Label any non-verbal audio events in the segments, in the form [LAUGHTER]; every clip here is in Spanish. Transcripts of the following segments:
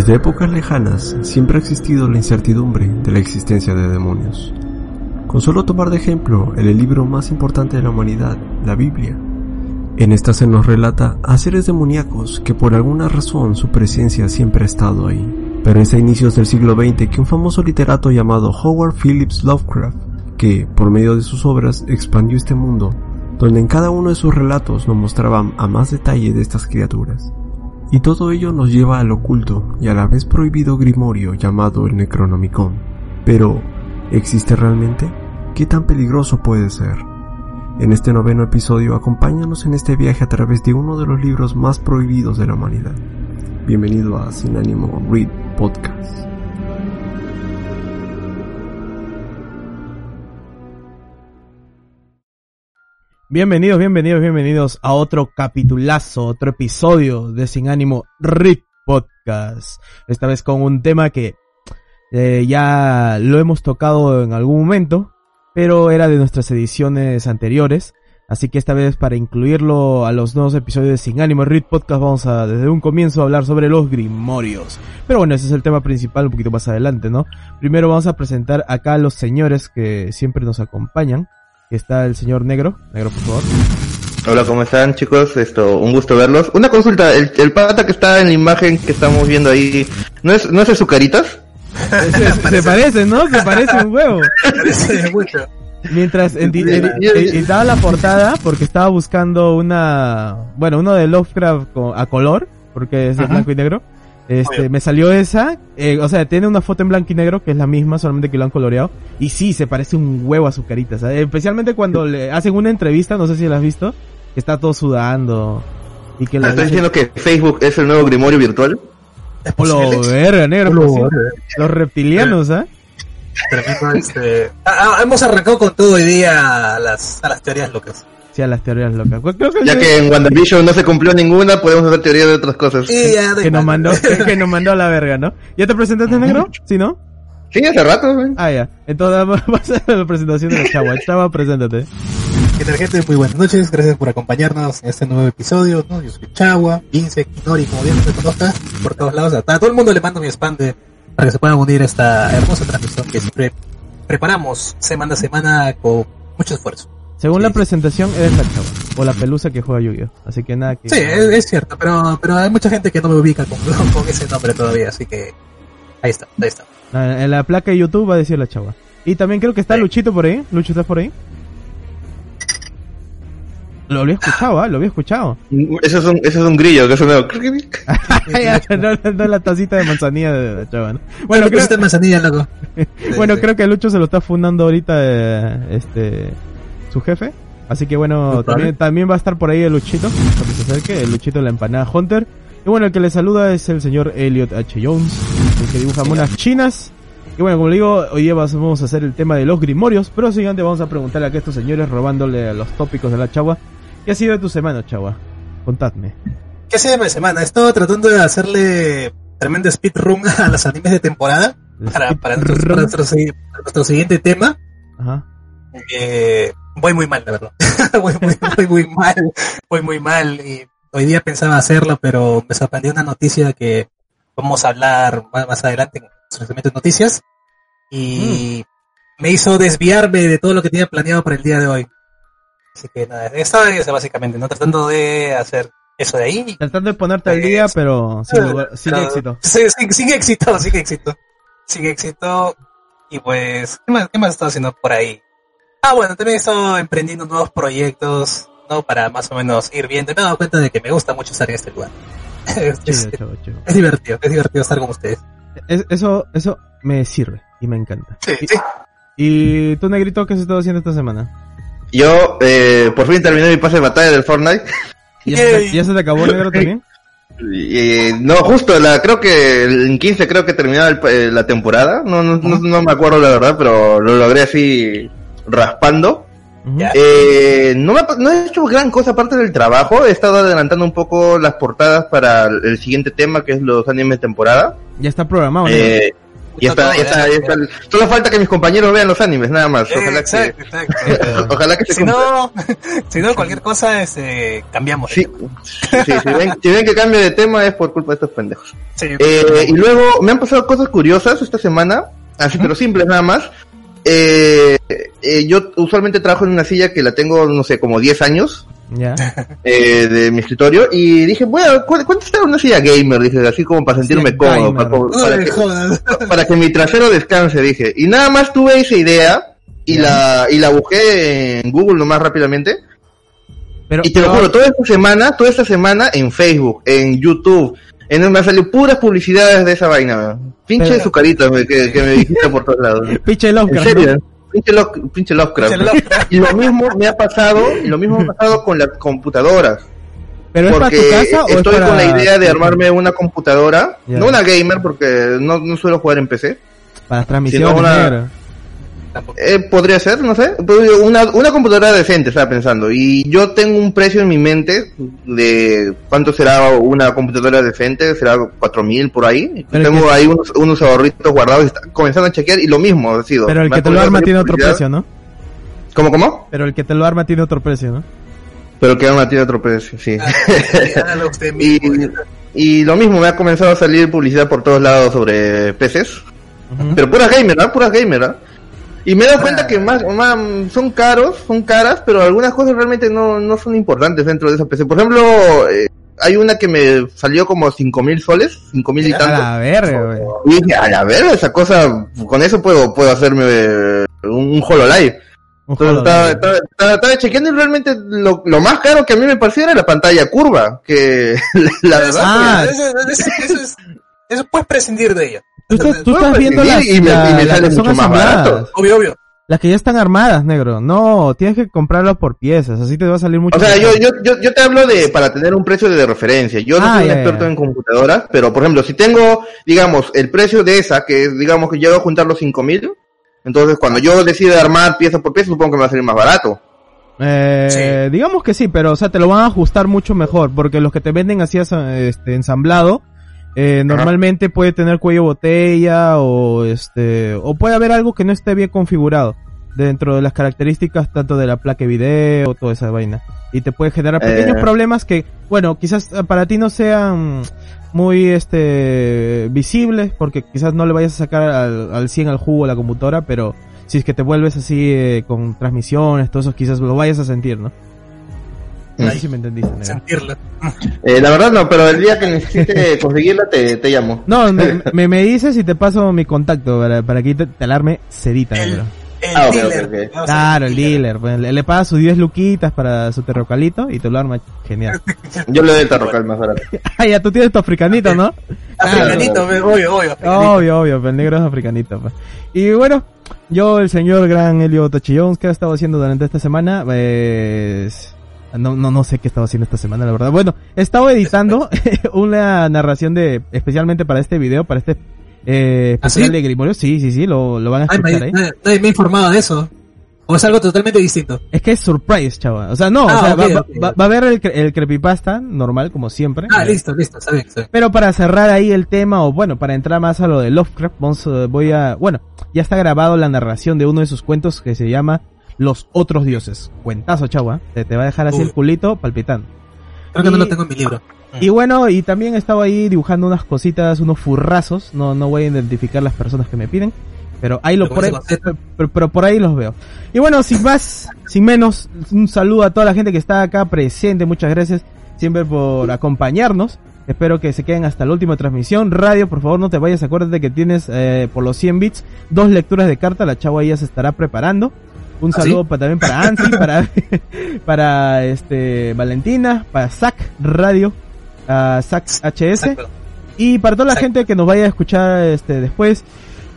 Desde épocas lejanas siempre ha existido la incertidumbre de la existencia de demonios. Con solo tomar de ejemplo el libro más importante de la humanidad, la Biblia. En esta se nos relata a seres demoníacos que por alguna razón su presencia siempre ha estado ahí. Pero es a inicios del siglo XX que un famoso literato llamado Howard Phillips Lovecraft, que por medio de sus obras expandió este mundo, donde en cada uno de sus relatos nos mostraban a más detalle de estas criaturas. Y todo ello nos lleva al oculto y a la vez prohibido grimorio llamado el Necronomicon. Pero, ¿existe realmente? ¿Qué tan peligroso puede ser? En este noveno episodio, acompáñanos en este viaje a través de uno de los libros más prohibidos de la humanidad. Bienvenido a Sin Ánimo Read Podcast. Bienvenidos, bienvenidos, bienvenidos a otro capitulazo, otro episodio de Sin Ánimo Read Podcast. Esta vez con un tema que eh, ya lo hemos tocado en algún momento, pero era de nuestras ediciones anteriores. Así que esta vez para incluirlo a los nuevos episodios de Sin Ánimo Read Podcast vamos a desde un comienzo a hablar sobre los grimorios. Pero bueno, ese es el tema principal un poquito más adelante, ¿no? Primero vamos a presentar acá a los señores que siempre nos acompañan. Está el señor Negro. Negro, por favor. Hola, ¿cómo están chicos? Esto, un gusto verlos. Una consulta, el, el pata que está en la imagen que estamos viendo ahí, ¿no es, no es Azucaritas? Se, se parece, ¿no? Se parece un huevo. Mientras edi- edi- editaba la portada, porque estaba buscando una, bueno, uno de Lovecraft a color, porque es de blanco y negro. Este, me salió esa, eh, o sea, tiene una foto en blanco y negro que es la misma, solamente que lo han coloreado. Y sí, se parece un huevo a su carita, ¿sabes? Especialmente cuando le hacen una entrevista, no sé si la has visto, que está todo sudando. Y que le ¿Estás dice, diciendo que Facebook es el nuevo Grimorio virtual? Es "Oh, lo verga, negro, Lo pues los reptilianos, ¿ah? Tremendo, este... ah, ah, hemos arrancado con todo hoy día a las, a las teorías locas. Sí, a las teorías locas. Creo que, Ya que en WandaVision no se cumplió ninguna, podemos hacer teoría de otras cosas. Ya, que nos mandó, que, nos mandó a la verga, ¿no? ¿Ya te presentaste, negro? ¿Sí, no? Sí, hace rato. Ah, ya. Entonces [LAUGHS] vamos a hacer la presentación de la chava. Chava, preséntate. ¿Qué tal gente? Muy buenas noches, gracias por acompañarnos en este nuevo episodio, ¿no? Yo soy Chagua, Vince, Kinori, como bien me conozcas, por todos lados, a todo el mundo le mando mi spam de, para que se puedan unir a esta hermosa transmisión que siempre preparamos semana a semana con mucho esfuerzo. Según Sí, la presentación, eres la chava. O la pelusa que juega Yu-Gi-Oh! Así que nada que... Sí, es, es cierto, pero, pero hay mucha gente que no me ubica con, [LAUGHS] con ese nombre todavía, así que ahí está, ahí está. Ah, En la placa de YouTube va a decir la chava. Y también creo que está Sí. Luchito por ahí. Lucho, ¿estás por ahí? Lo había escuchado, ¿ah? Lo había escuchado. Eso es un, eso es un grillo, que es un... [LAUGHS] [LAUGHS] Ya, no, no, no la tacita de manzanilla de la chava, ¿no? Bueno, Bueno, ¿qué creo, manzanilla, loco? bueno, Sí, creo que Lucho se lo está fundando ahorita eh, este su jefe. Así que bueno, también, también va a estar por ahí el Luchito, cuando se acerque, el Luchito de la empanada Hunter. Y bueno, el que le saluda es el señor Elliot H. Jones, el que dibuja monas chinas. Y bueno, como le digo, hoy día vamos a hacer el tema de los grimorios, pero siguiente vamos a preguntarle a estos señores robándole a los tópicos de la chagua. ¿Qué ha sido de tu semana, chagua? Contadme. ¿Qué hace de mi semana? He estado tratando de hacerle tremendo speedrun a los animes de temporada para, para, nuestro, para nuestro segui- para nuestro siguiente tema. Ajá. Eh, voy muy mal, la verdad. [LAUGHS] voy, muy, voy muy mal. Voy muy mal. Y hoy día pensaba hacerlo, pero me sorprendió una noticia que vamos a hablar más, más adelante en nuestro segmento de noticias. Y me hizo desviarme de todo lo que tenía planeado para el día de hoy. Así que nada, estaba en eso básicamente, ¿no? Tratando de hacer eso de ahí. Tratando de ponerte al día, pero sin, lugar- [LAUGHS] sin Pero- éxito. Sí, sí, sin éxito, sin éxito. Sin éxito. Y pues, ¿qué más, qué más he estado haciendo por ahí? Ah, bueno, también he estado emprendiendo nuevos proyectos, ¿no? Para más o menos ir viendo. Y me he dado cuenta de que me gusta mucho estar en este lugar. es, [LAUGHS] es- Chido, chavo, chido. es divertido, es divertido estar con ustedes. Es- eso, eso me sirve y me encanta. Sí, Y- sí. ¿Y tú, Negrito, qué has estado haciendo esta semana? Yo, eh, por fin terminé mi pase de batalla del Fortnite. ¿Ya, se te, ya se te acabó, Negro, también? [LAUGHS] Y, eh, no, justo, la, creo que en 15 creo que terminaba el- eh, la temporada. No, no, no, no me acuerdo la verdad, pero lo logré así raspando. Eh, no, me, no he hecho gran cosa aparte del trabajo. He estado adelantando un poco las portadas para el, siguiente tema, que es los animes de temporada. Ya está programado, Negro. Eh, Y está, ya está, ya está. Solo falta que mis compañeros vean los animes, nada más. Eh, Ojalá exacto, que, exacto. [LAUGHS] ojalá que se Si no, [LAUGHS] si no, cualquier cosa, este, cambiamos. de Sí, tema. sí, si, ven, [LAUGHS] si ven que cambio de tema es por culpa de estos pendejos. Sí. Eh, y luego me han pasado cosas curiosas esta semana, así pero simples nada más. Eh, eh, yo usualmente trabajo en una silla que la tengo, no sé, como 10 años Ya. eh, de mi escritorio y dije, bueno, ¿cu- ¿cuánto está una silla gamer? Dije, así como para sentirme Sí, cómodo, para, para Ay, que, [LAUGHS] para que mi trasero descanse, dije. Y nada más tuve esa idea y la y la busqué en Google nomás rápidamente. Pero, Y te lo juro, toda esta semana, toda esta semana en Facebook, en YouTube, en me han salido puras publicidades de esa vaina. Pinche Pero- su carita me- que, que me dijiste por todos lados. [LAUGHS] Pinche En Lovecraft, serio, ¿no? pinche, Love- pinche Lovecraft. Pinche Lovecraft. Y lo mismo me ha pasado, y lo mismo me ha pasado con las computadoras. ¿Pero es para Porque tu casa o es estoy para... con la idea de armarme una computadora, no una gamer porque no, no suelo jugar en PC. Para transmisiones, sino una- negro. Tampoco. Eh, podría ser, no sé, una, una computadora decente, estaba pensando. Y yo tengo un precio en mi mente de cuánto será una computadora decente, será 4000 por ahí. Pero tengo que- ahí unos, unos ahorritos guardados y está comenzando a chequear y lo mismo ha sido. Pero el Me que te lo arma tiene otro precio, ¿no? ¿Cómo, cómo? Pero el que te lo arma tiene otro precio, ¿no? Pero que arma tiene otro precio, sí. Ah, usted [LAUGHS] mismo. y, y lo mismo, me ha comenzado a salir publicidad por todos lados sobre PCs. Pero puras gamer, ¿ah? Puras gamer, ¿ah? Y me he dado Ah. cuenta que más, más son caros, son caras, pero algunas cosas realmente no, no son importantes dentro de esa PC. Por ejemplo, eh, hay una que me salió como cinco mil soles, cinco mil y A tanto. la verga, güey. Y dije, a la verga, esa cosa, con eso puedo, puedo hacerme eh, un, un HoloLive. Entonces estaba, estaba, estaba- estaba chequeando y realmente lo, lo más caro que a mí me pareció era la pantalla curva, que [LAUGHS] la verdad... Ah. Eso, eso, eso es, eso puedes prescindir de ella. Tú estás, tú estás viendo las, y me- la- y me las sale que son mucho más asambladas. barato. Obvio, obvio. Las que ya están armadas, negro. No, tienes que comprarlo por piezas, así te va a salir mucho O sea, yo, mejor. yo, yo, yo te hablo de para tener un precio de referencia. Yo no Ah, soy un experto en computadoras, pero por ejemplo, si tengo, digamos, el precio de esa, que es, digamos que llego a juntar los cinco mil, entonces cuando yo decida armar pieza por pieza, supongo que me va a salir más barato. Eh, digamos que sí, pero o sea, te lo van a ajustar mucho mejor, porque los que te venden así este, ensamblado, eh, normalmente puede tener cuello botella o este, o puede haber algo que no esté bien configurado dentro de las características tanto de la placa de video, toda esa vaina. Y te puede generar pequeños Eh. problemas que, bueno, quizás eh, para ti no sean muy este visibles, porque quizás no le vayas a sacar al, al 100 al jugo a la computadora, pero si es que te vuelves así eh, con transmisiones, todo eso, quizás lo vayas a sentir, ¿no? Mm. si me entendiste, negro. Sentirlo. Eh, la verdad no, pero el día que necesite [LAUGHS] conseguirla te, te llamo. No, me, [LAUGHS] me, me dices y te paso mi contacto para, para que te, te alarme sedita, El- Ah, ok, dealer. ok, ok. Vamos a Claro, el dealer. pues, le, le paga sus 10 luquitas para su terrocalito y te lo arma genial. [LAUGHS] Yo le doy el tarrocal más barato. ah, ya tú tienes tu africanito, ¿no? Africanito, obvio, obvio. africanito. Obvio, obvio, pero el negro es africanito. pues. Y bueno, yo, el señor gran Helio Tochillons, ¿qué ha estado haciendo durante esta semana? Pues... No, no, no sé qué estaba haciendo esta semana, la verdad. Bueno, he estado editando [LAUGHS] [LAUGHS] una narración de, especialmente para este video, para este eh, ¿Ah, especial sí? de Grimorio. Sí, sí, sí, lo, lo van a Ay, escuchar me- ahí. nadie, nadie me ha informado de eso. O es algo totalmente distinto. Es que es surprise, chaval. O sea, no, Ah, o sea, ok, va, va- ok. va- va a haber el, el creepypasta normal, como siempre. Ah, listo, listo, está bien, está bien. Pero para cerrar ahí el tema, o bueno, para entrar más a lo de Lovecraft, vamos, eh, voy a, bueno, ya está grabado la narración de uno de sus cuentos que se llama Los Otros Dioses. Cuentazo, chava. Te, te va a dejar así el culito palpitando. Creo que no Y- lo tengo en mi libro. Y bueno, y también he estado ahí dibujando unas cositas, unos furrazos. No, no voy a identificar las personas que me piden. Pero ahí lo Pero por ahí, pero, pero por ahí los veo. Y bueno, sin más, sin menos, un saludo a toda la gente que está acá presente. Muchas gracias siempre por acompañarnos. Espero que se queden hasta la última transmisión. Radio, por favor, no te vayas. Acuérdate que tienes eh, por los 100 bits dos lecturas de carta. La chava ya se estará preparando. Un ¿Ah, saludo sí? pa- también para Ansi, [LAUGHS] para, para este Valentina, para Zack Radio, a Zack HS. Exacto. Y para toda la Exacto. gente que nos vaya a escuchar este después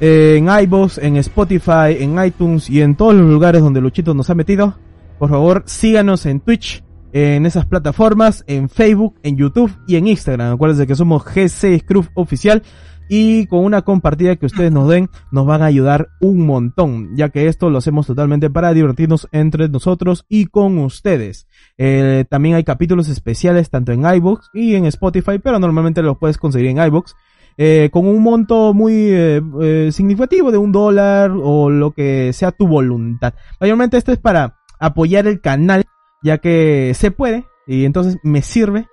eh, en iVoox, en Spotify, en iTunes y en todos los lugares donde Luchito nos ha metido, por favor síganos en Twitch, en esas plataformas, en Facebook, en YouTube y en Instagram. Acuérdense que somos GC Scruf Oficial y con una compartida que ustedes nos den nos van a ayudar un montón, ya que esto lo hacemos totalmente para divertirnos entre nosotros y con ustedes. Eh, también hay capítulos especiales tanto en iVoox y en Spotify, pero normalmente los puedes conseguir en iVoox. eh, con un monto muy eh, significativo de un dólar o lo que sea tu voluntad. Mayormente esto es para apoyar el canal, ya que se puede, y entonces me sirve,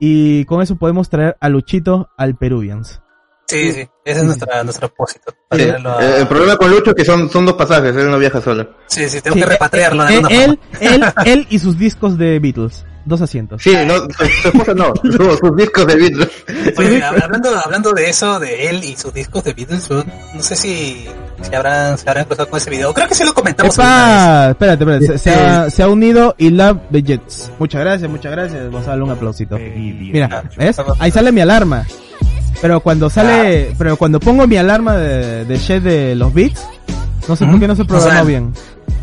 y con eso podemos traer a Luchito al Peruvians. Sí, sí, ese es nuestra, nuestro propósito. Sí, traerlo a- eh, El problema con Lucho es que son, son dos pasajes, él no viaja solo. Sí, sí, tengo Sí, que repatriarlo de Eh, él, él, él y sus discos de Beatles. Dos asientos. Sí, no, su, esposa no, [LAUGHS] su- sus discos de Beatles. Oye, hablando, hablando de eso, de él y sus discos de Beatles, no sé si, si habrán, se habrán cruzado con ese video. Creo que sí lo comentamos. Epa, espérate, espérate. Se, se ha, se ha unido y Love the Jets. Muchas gracias, muchas gracias. Vamos a darle un aplausito. Mira, ¿ves? Ahí sale mi alarma. Pero cuando sale, pero cuando pongo mi alarma de, de Shed de los beats, no sé por Ujú. qué no se O programó sea, bien.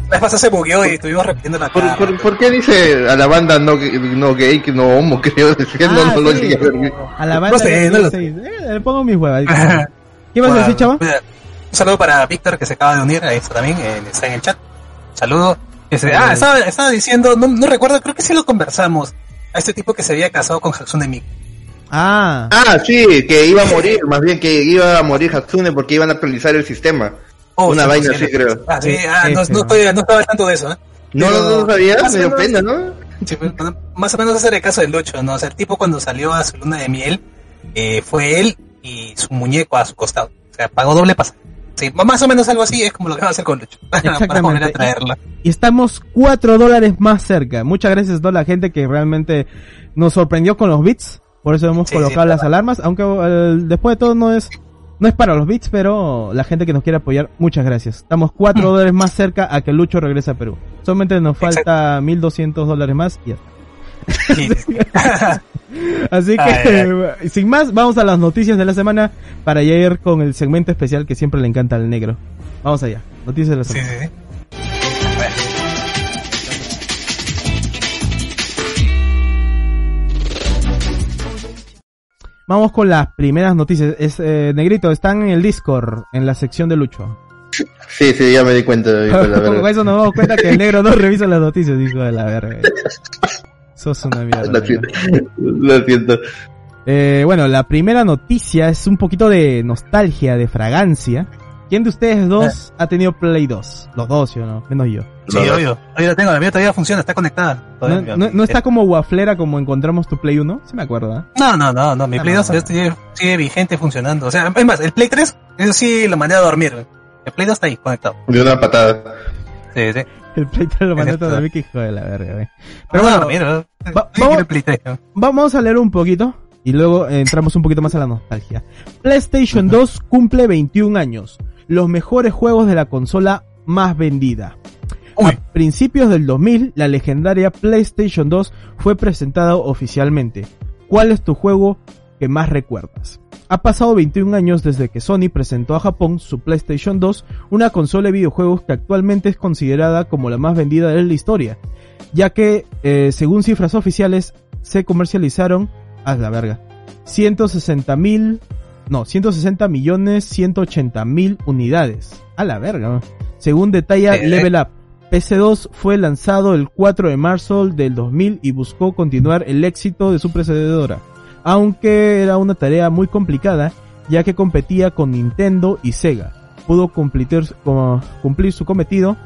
La pasada se bugueó y estuvimos repitiendo la ¿Por, por, por qué dice a la banda no, no gay, que no homo, [LAUGHS] creo? Que no, Ah, no lo sí. llegué a ver. A la banda No sé, no lo. Eh, le pongo mis huevas. ¿Qué vas a Bueno, decir, chava? mira, Un saludo para Víctor que se acaba de unir a esto también, eh, está en el chat. Saludo. Ese- ah, estaba, estaba diciendo, no, no recuerdo, creo que sí lo conversamos. A este tipo que se había casado con Hatsune Miku. Ah, Ah, sí, que iba a morir, más bien que iba a morir Hatsune porque iban a actualizar el sistema. Oh, Una sí, vaina sí, así, creo. Ah, sí, Ese, ah, no, ese, no, ¿no? estoy, no estaba tanto de eso, ¿eh? No, Pero- no, no sabía, me dio pena, ¿no? Sí, más o menos hacer el caso del Lucho, ¿no? O sea, el tipo cuando salió a su luna de miel, eh, fue él y su muñeco a su costado. O sea, pagó doble pasaje. Sí, más o menos algo así es como lo que va a hacer con Lucho. [LAUGHS] para Exactamente. volver a traerla. y estamos 4 dólares más cerca. Muchas gracias a toda la gente que realmente nos sorprendió con los bits. Por eso hemos Sí, colocado sí, las alarmas. Aunque eh, después de todo no es, no es para los bits, pero la gente que nos quiere apoyar, muchas gracias. Estamos 4 dólares más cerca a que Lucho regrese a Perú. Solamente nos falta 1200 dólares más y ya está. Sí. [LAUGHS] Así que, Ay, sin más, vamos a las noticias de la semana para ya ir con el segmento especial que siempre le encanta al negro. Vamos allá. Noticias de la sí, semana. Vamos con las primeras noticias. Es, eh, Negrito, están en el Discord, en la sección de Lucho. Sí, sí, ya me di cuenta. hijo de la [LAUGHS] Con eso nos damos cuenta que el negro no [LAUGHS] revisa las noticias, hijo de la verga. Sos una mierda. Lo siento. Lo siento. Eh, bueno, la primera noticia es un poquito de nostalgia, de fragancia. ¿Quién de ustedes dos ha tenido Play 2? Los dos, ¿sí o no? Menos yo. Sí, obvio. Ahí la tengo, la mía todavía funciona, está conectada. No, Todavía. no- no está como waflera como encontramos tu Play 1? Sí me acuerdo, ¿eh? No, no, no, no, mi Ah, Play no, 2 no. sigue, sigue vigente funcionando. O sea, es más, el Play 3, eso sí lo mandé a dormir. El Play 2 está ahí, conectado. De una patada. Sí, sí. El Play 3 lo mandé todavía que hijo de la verga, güey. Pero bueno, mira, va- sí, vamos- quiero el Play 3. ¿no? Vamos a leer un poquito y luego entramos un poquito más a la nostalgia. PlayStation 2 cumple 21 años. Los mejores juegos de la consola más vendida. Uy. A principios del 2000, la legendaria PlayStation 2 fue presentada oficialmente. ¿Cuál es tu juego que más recuerdas? Ha pasado 21 años desde que Sony presentó a Japón su PlayStation 2, una consola de videojuegos que actualmente es considerada como la más vendida de la historia, ya que, eh, según cifras oficiales, se comercializaron, a la verga, 160 mil, no, 160 millones 180 mil unidades. A la verga, según detalla Eh. Level Up. PC2 fue lanzado el 4 de marzo del 2000 y buscó continuar el éxito de su precededora, aunque era una tarea muy complicada ya que competía con Nintendo y Sega. Pudo cumplir, cumplir su cometido,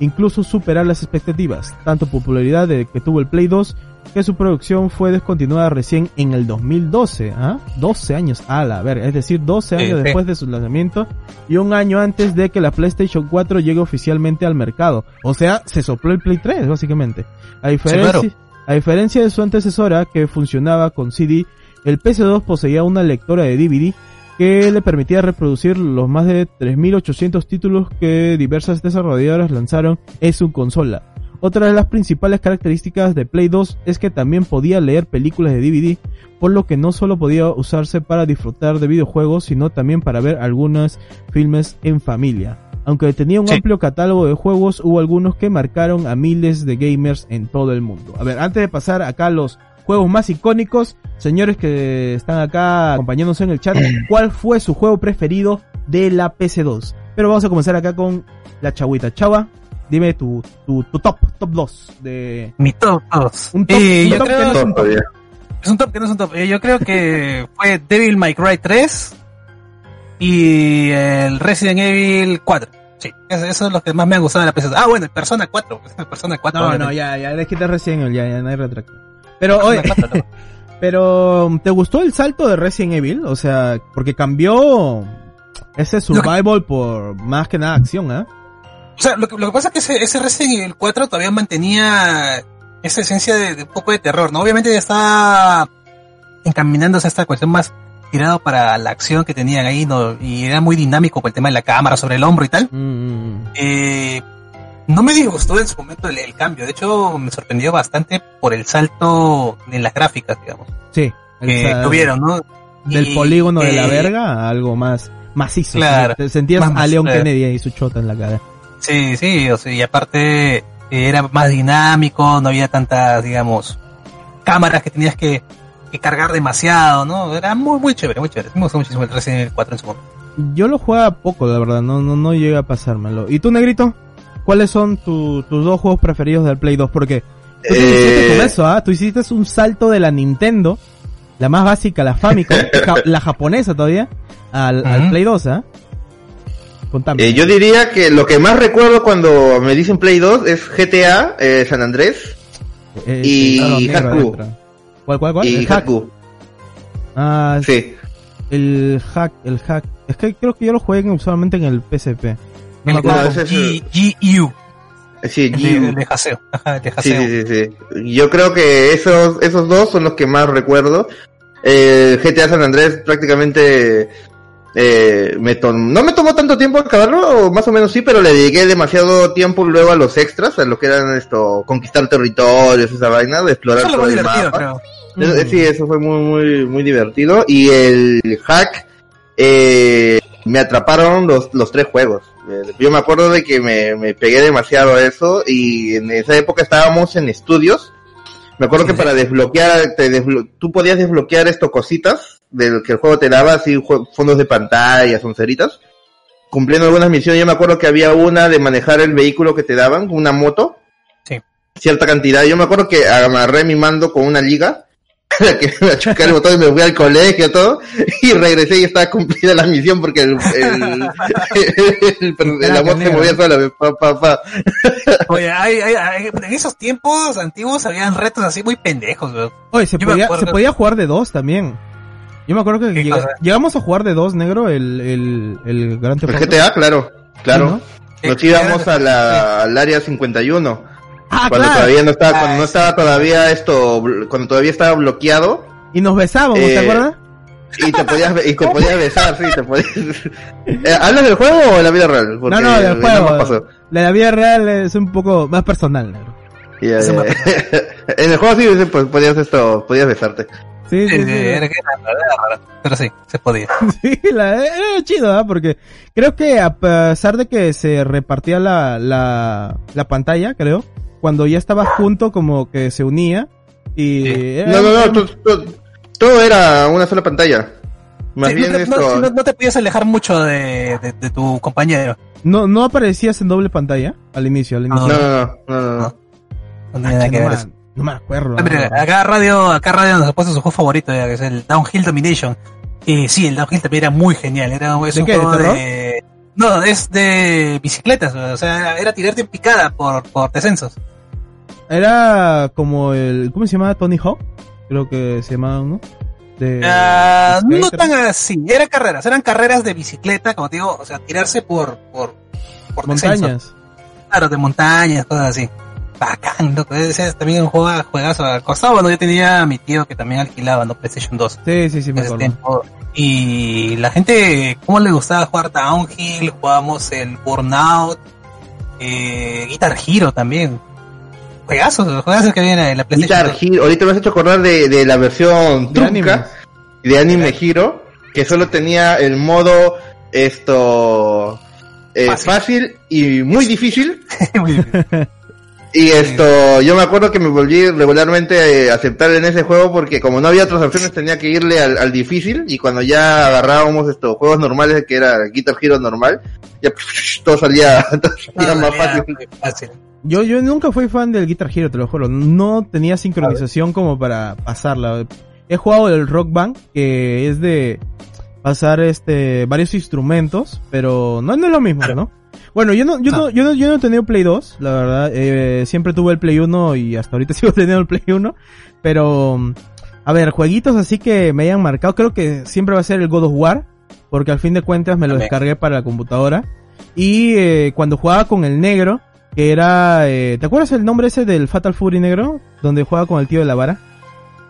incluso superar las expectativas, tanto popularidad de que tuvo el Play 2 que su producción fue descontinuada recién en el 2012, ¿ah? 12 años a la verga, es decir, 12 Sí, años sí. después de su lanzamiento y un año antes de que la PlayStation 4 llegue oficialmente al mercado. O sea, se sopló el Play 3, básicamente. A diferencia, claro. a diferencia de su antecesora, que funcionaba con CD, el PS2 poseía una lectora de DVD que le permitía reproducir los más de 3.800 títulos que diversas desarrolladoras lanzaron en su consola. Otra de las principales características de Play 2 es que también podía leer películas de DVD, por lo que no solo podía usarse para disfrutar de videojuegos, sino también para ver algunos filmes en familia. Aunque tenía un Sí. amplio catálogo de juegos, hubo algunos que marcaron a miles de gamers en todo el mundo. A ver, antes de pasar acá a los juegos más icónicos, señores que están acá acompañándonos en el chat, [CLEARS THROAT] ¿cuál fue su juego preferido de la PC2? Pero vamos a comenzar acá con la chagüita. Chava, dime tu, tu, tu top, top 2 de... Mi top 2. Un top- un yo top que creo, no es un Todavía. es un top que no es un top. Eh, Yo creo que [LAUGHS] fue Devil May Cry 3 y el Resident Evil 4. Sí, eso, eso es lo que más me ha gustado de la PS2. Ah, bueno, el Persona 4. [LAUGHS] Persona 4. No, no, ya, ya, desquite Resident Evil, ya, ya, no hay retracto. Pero, oye, Persona 4, no. [LAUGHS] pero, ¿te gustó el salto de Resident Evil? O sea, porque cambió ese survival por más que nada acción, ¿eh? O sea, lo que, lo que pasa es que ese, ese Resident Evil 4 todavía mantenía esa esencia de, de un poco de terror, ¿no? Obviamente ya está encaminándose a esta cuestión más tirado para la acción que tenían ahí, ¿no? Y era muy dinámico por el tema de la cámara sobre el hombro y tal. Mm, mm, mm. Eh, no me disgustó en su momento el, el cambio, de hecho me sorprendió bastante por el salto en las gráficas, digamos, Sí. que tuvieron, ¿no? Del Y, polígono de la eh, verga a algo más macizo. Claro. Te sentías Más a Leon claro. Kennedy y su chota en la cara. Sí, sí, o sea, y aparte eh, era más dinámico, no había tantas, digamos, cámaras que tenías que, que cargar demasiado, ¿no? Era muy, muy chévere, muy chévere. Me gustó muchísimo el Resident Evil 4 en su momento. Yo lo jugaba poco, la verdad, no, no, no llega a pasármelo. ¿Y tú, Negrito? ¿Cuáles son tu- tus dos juegos preferidos del Play 2? Porque tú te hiciste Eh, con eso, ¿ah? Tú hiciste un salto de la Nintendo, la más básica, la Famicom, ja- [LAUGHS] la japonesa todavía, al. Play 2, ¿ah? Eh, yo diría que lo que más recuerdo cuando me dicen Play 2 es GTA, eh, San Andrés Eh, y negro Haku. ¿Cuál, cuál, cuál? y El. Haku. Ah, Sí. el hack, el hack. Es que creo que yo lo jugué en- usualmente en el PSP. No me acuerdo. no, es G- GU, Sí, de, de jaseo. [LAUGHS] De Sí, jaseo. sí, sí, sí. Yo creo que esos, esos dos son los que más recuerdo. Eh, GTA San Andrés prácticamente eh, me tom- no me tomó tanto tiempo acabarlo, o más o menos sí, pero le dediqué demasiado tiempo luego a los extras, a lo que eran esto, conquistar territorios, esa vaina, de explorar Eso todo el mapa. creo. Eso- Mm. Sí, eso fue muy, muy, muy divertido. Y el hack, eh, me atraparon los, los tres juegos. Eh, Yo me acuerdo de que me, me pegué demasiado a eso y en esa época estábamos en estudios. Me acuerdo Sí, que sí. para desbloquear, te desblo- tú podías desbloquear esto cositas del que el juego te daba, así fondos de pantalla, sonceritas. Cumpliendo algunas misiones, yo me acuerdo que había una de manejar el vehículo que te daban, una moto. Sí. Cierta cantidad. Yo me acuerdo que amarré mi mando con una liga [LAUGHS] que me choqué el botón y me fui al colegio todo [LAUGHS] y regresé y estaba cumplida la misión porque el, el, [LAUGHS] el- el- la moto se movía sola pa, pa, pa. Oye, hay, hay- hay- en esos tiempos antiguos habían retos así muy pendejos, weón. Oye, se podía, se podía jugar de dos también. Yo me acuerdo que llegamos a jugar de dos, negro, el, el, el Gran Theft el Auto. GTA claro claro Sí, nos Eh, íbamos a la, al área 51 Ah, cuando claro. todavía no estaba Ah, cuando no sí. estaba todavía esto cuando todavía estaba bloqueado Y nos besábamos, Eh, ¿te acuerdas? y te podías y te [LAUGHS] podías besar sí te podías [LAUGHS] Eh, ¿hablas del juego o de la vida real? Porque No, no, del juego. La de la vida real es un poco más personal, negro. [LAUGHS] En el juego sí sí, pues, podías esto podías besarte Sí, sí, Sí, sí. era, era raro, era raro, pero sí, se podía. [LAUGHS] Sí, la, era chido, ¿ah? Porque creo que a pesar de que se repartía la, la, la pantalla, creo, cuando ya estaba junto como que se unía y... Sí. era- no no no to- to- todo era una sola pantalla más Sí, bien no, te, esto no- no- no te podías alejar mucho de, de, de tu compañero. no, no aparecías en doble pantalla al inicio, al inicio. no no no no, no, no. No tenía nada que ver. No me acuerdo. Ah, ah. acá Radio, acá Radio nos ha puesto su juego favorito, ya, que es el Downhill Domination. Y sí, el Downhill también era muy genial. Era es ¿De un qué, juego de... No, es de bicicletas, o sea, era tirarte en picada por, por descensos. Era como el... ¿Cómo se llamaba? Tony Hawk. Creo que se llamaba uno. De, Ah, de no skater. tan así, eran carreras, eran carreras de bicicleta, como te digo, o sea, tirarse por, por, por descensos. Montañas. Claro, de montañas, cosas así. Bacán, loco. Ese es también un juego, juegazo al costado. Bueno, yo tenía a mi tío que también alquilaba, ¿no? PlayStation 2. Sí, sí, sí, me acuerdo. tiempo. Y la gente, ¿cómo le gustaba jugar Downhill? Jugábamos el Burnout, eh, Guitar Hero también. Juegazos, juegazos que vienen en la PlayStation Guitar 2. Hero, ahorita me has hecho acordar de, de la versión De trunca de Anime Hero, que solo tenía el modo esto eh, Fácil. fácil. y muy difícil. [LAUGHS] Muy bien. [LAUGHS] Y esto, yo me acuerdo que me volví regularmente a aceptar en ese juego porque como no había otras opciones tenía que irle al, al difícil y cuando ya agarrábamos estos juegos normales que era Guitar Hero normal, ya todo salía, [LAUGHS] todo salía No, más fácil. Yo, yo nunca fui fan del Guitar Hero, te lo juro. No tenía sincronización como para pasarla. He jugado el Rock Band, que es de... pasar este varios instrumentos, pero no, no es lo mismo, ¿no? Bueno, yo no, yo no, yo no, yo no he tenido Play 2, la verdad, eh, siempre tuve el Play 1 y hasta ahorita [LAUGHS] sigo teniendo el Play 1, pero, a ver, jueguitos así que me hayan marcado, creo que siempre va a ser el God of War, porque al fin de cuentas me lo descargué para la computadora, y eh, cuando jugaba con el negro, que era, eh, ¿te acuerdas el nombre ese del Fatal Fury negro? Donde jugaba con el tío de la vara.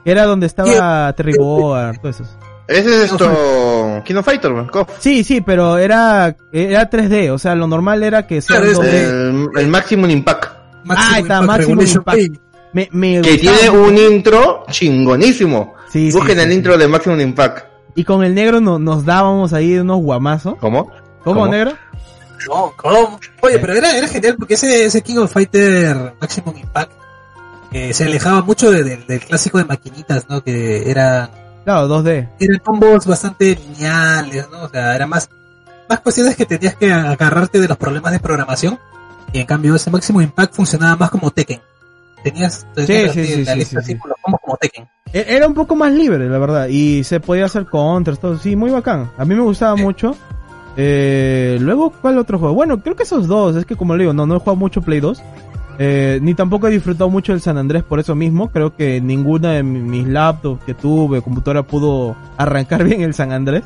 Era donde estaba Terry Board, todo eso. Ese es esto. Kino Fighter, KOF. Sí, sí, pero era, era 3D, o sea, lo normal era que sea Claro, 2D. El, el Maximum Impact. Ah, ahí está, Maximum. Impact. Sí, Me, me Que gustaba tiene un intro chingonísimo. Sí, Busquen sí, el sí. intro de Maximum Impact. Y con el negro no- nos dábamos ahí unos guamazos. ¿Cómo? ¿Cómo, ¿Cómo? negro? No, ¿cómo? Oye, pero era, era genial porque ese, ese King of Fighter Maximum Impact eh, se alejaba mucho de- de- del clásico de maquinitas, ¿no? Que eran, Claro, 2D. eran combos bastante lineales, ¿no? O sea, era más, más cuestiones que tenías que agarrarte de los problemas de programación. Y en cambio ese Maximum Impact funcionaba más como Tekken. Tenías, tenías sí, sí, la sí, lista sí, así sí. con los combos como Tekken. E- Era un poco más libre, la verdad. Y se podía hacer contras, todo. Sí, muy bacán. A mí me gustaba Sí. mucho. Eh, luego, ¿cuál otro juego? Bueno, creo que esos dos. Es que como le digo, no, no he jugado mucho Play 2. Eh, ni tampoco he disfrutado mucho del San Andrés por eso mismo. Creo que ninguna de mi- mis laptops que tuve, computadora, pudo arrancar [LAUGHS] bien el San Andrés.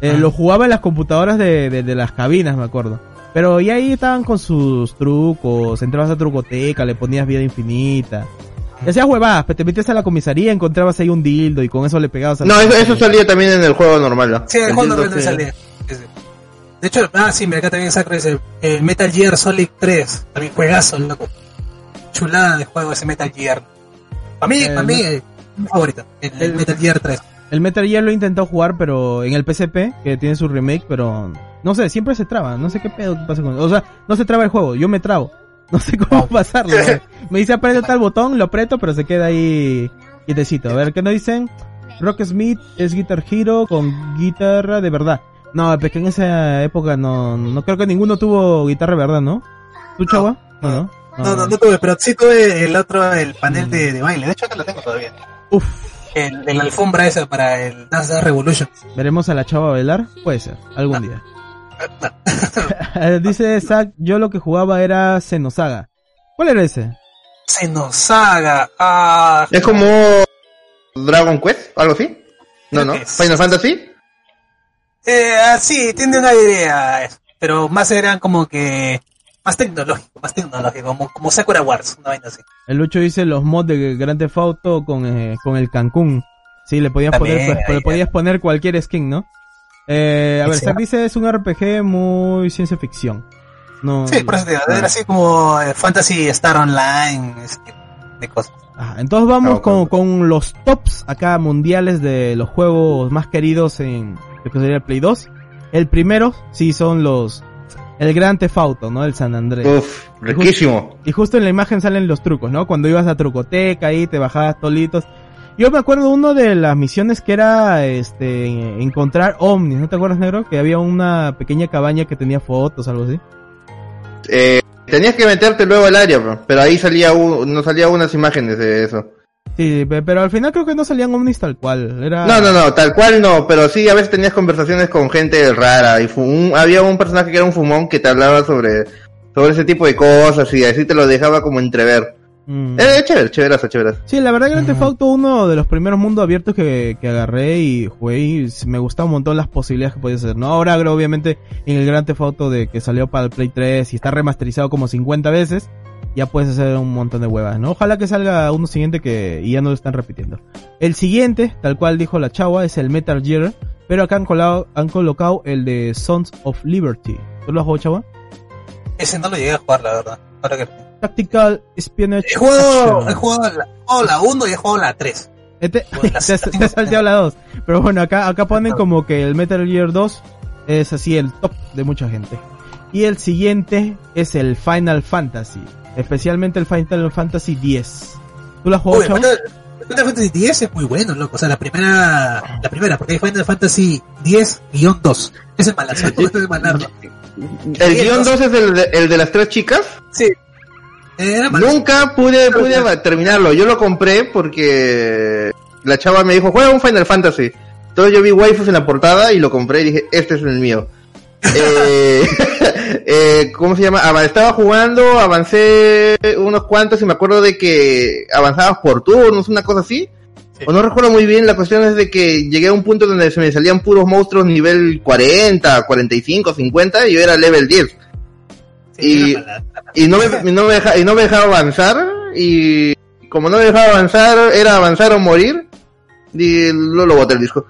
Eh, Ah. Lo jugaba en las computadoras de, de, de las cabinas, me acuerdo. Pero y ahí estaban con sus trucos. Entrabas a trucoteca, le ponías vida infinita. Y hacías huevadas, pues te metías a la comisaría, encontrabas ahí un dildo y con eso le pegabas a No, eso, eso salía también en el juego normal. ¿no? Sí, el juego que- salía. Sí, sí. De hecho, ah, sí, mira, acá también Sacro dice, el Metal Gear Solid 3, también juegazo, loco. Chulada de juego ese Metal Gear. Para mí, El para mí, eh, mi favorito, el, Metal Gear 3. El Metal Gear lo he intentado jugar, pero en el PSP, que tiene su remake, pero no sé, siempre se traba. No sé qué pedo pasa con O sea, no se traba el juego, yo me trabo. [LAUGHS] No sé cómo pasarlo. güey. [LAUGHS] Me dice aprieta tal botón, lo aprieto, pero se queda ahí quietecito. A ver, ¿qué nos dicen? Rock Smith es Guitar Hero con guitarra de verdad. No, es que en esa época no, no creo que ninguno tuvo guitarra verdad, ¿no? ¿Tú, chava? No, no. No, no, no tuve, pero sí tuve el otro, el panel de, de baile. De hecho, acá lo tengo todavía. Uf, El, el alfombra esa para el Dance Dance Revolution. ¿veremos a la chava bailar? Puede ser, algún día. [LAUGHS] Dice Zack, yo lo que jugaba era Xenosaga. ¿Cuál era ese? Xenosaga. Ah, Es como Dragon Quest, algo así. No, no. Final Fantasy. Eh, ah, sí, tiene una idea, pero más eran como que más tecnológico, más tecnológico, como, como Sakura Wars, una vaina así. El Lucho dice los mods de Grand Theft Auto con, eh, con el Cancún. Sí, le podías También, poner, pues, le podías poner cualquier skin, ¿no? Eh, a ver. Zack dice es un RPG muy ciencia ficción. No, Sí, por eso te digo, era así como eh, Fantasy Star Online, ese tipo de cosas. Ah, entonces vamos No, con, con- con los tops acá mundiales de los juegos más queridos en lo que sería el Play 2. El primero, sí, son los... El Grand Theft Auto, ¿no? El San Andrés. Uf, riquísimo. Y justo en la imagen salen los trucos, ¿no? Cuando ibas a Trucoteca ahí, te bajabas tolitos. Yo me acuerdo uno de las misiones que era, este, encontrar ovnis, ¿no te acuerdas, negro? Que había una pequeña cabaña que tenía fotos, algo así. Eh, tenías que meterte luego al área, bro, pero ahí salía un, no salía unas imágenes de eso. Sí, pe- pero al final creo que no salían ovnis tal cual. Era... No, no, no, tal cual no, pero sí a veces tenías conversaciones con gente rara y un- había un personaje que era un fumón que te hablaba sobre sobre ese tipo de cosas y así te lo dejaba como entrever. Mm. Eh, chévere, chéverazo, chéverazo. Sí, la verdad que Grand Theft. Auto uno de los primeros mundos abiertos que, que agarré y jugué y me gustaba un montón las posibilidades que podía hacer, ¿no? Ahora creo obviamente en el Grand Theft Auto de que salió para el Play 3 y está remasterizado como 50 veces, ya puedes hacer un montón de huevas, ¿no? Ojalá que salga uno siguiente que y ya no lo están repitiendo. El siguiente, tal cual dijo la chava, es el Metal Gear, pero acá han, colado, han colocado el de Sons of Liberty. ¿Tú lo has jugado, chava? Ese no lo llegué a jugar, la verdad. Ahora que... Tactical Espionage He jugado, he jugado la, he jugado la 1 y he jugado la 3. Este, Bueno, las- [LAUGHS] te, te has salteado la 2. Pero bueno, acá, acá ponen como que el Metal Gear 2 es así el top de mucha gente. Y el siguiente es el Final Fantasy. Especialmente el Final Fantasy 10. ¿Tú lo has jugado, Uy? Final, Final Fantasy 10 es muy bueno, loco. O sea, la primera, la primera, porque hay Final Fantasy 10-2. Ese es malazo, [LAUGHS] ese es malardo. El guion 2 es el de, el de las tres chicas. Sí. Era. Nunca pude, pude terminarlo. Yo lo compré porque la chava me dijo, juega un Final Fantasy. Entonces yo vi waifus en la portada y lo compré y dije, este es el mío. Eh, [LAUGHS] eh, ¿Cómo se llama? Estaba jugando, avancé unos cuantos y me acuerdo de que avanzabas por turnos, una cosa así. Sí. O no recuerdo muy bien, la cuestión es de que llegué a un punto donde se me salían puros monstruos nivel 40, 45, 50 y yo era level 10. Sí, y- Y no me, no me deja- y no me dejaba avanzar y como no me dejaba avanzar, era avanzar o morir. Y lo, lo boté el disco.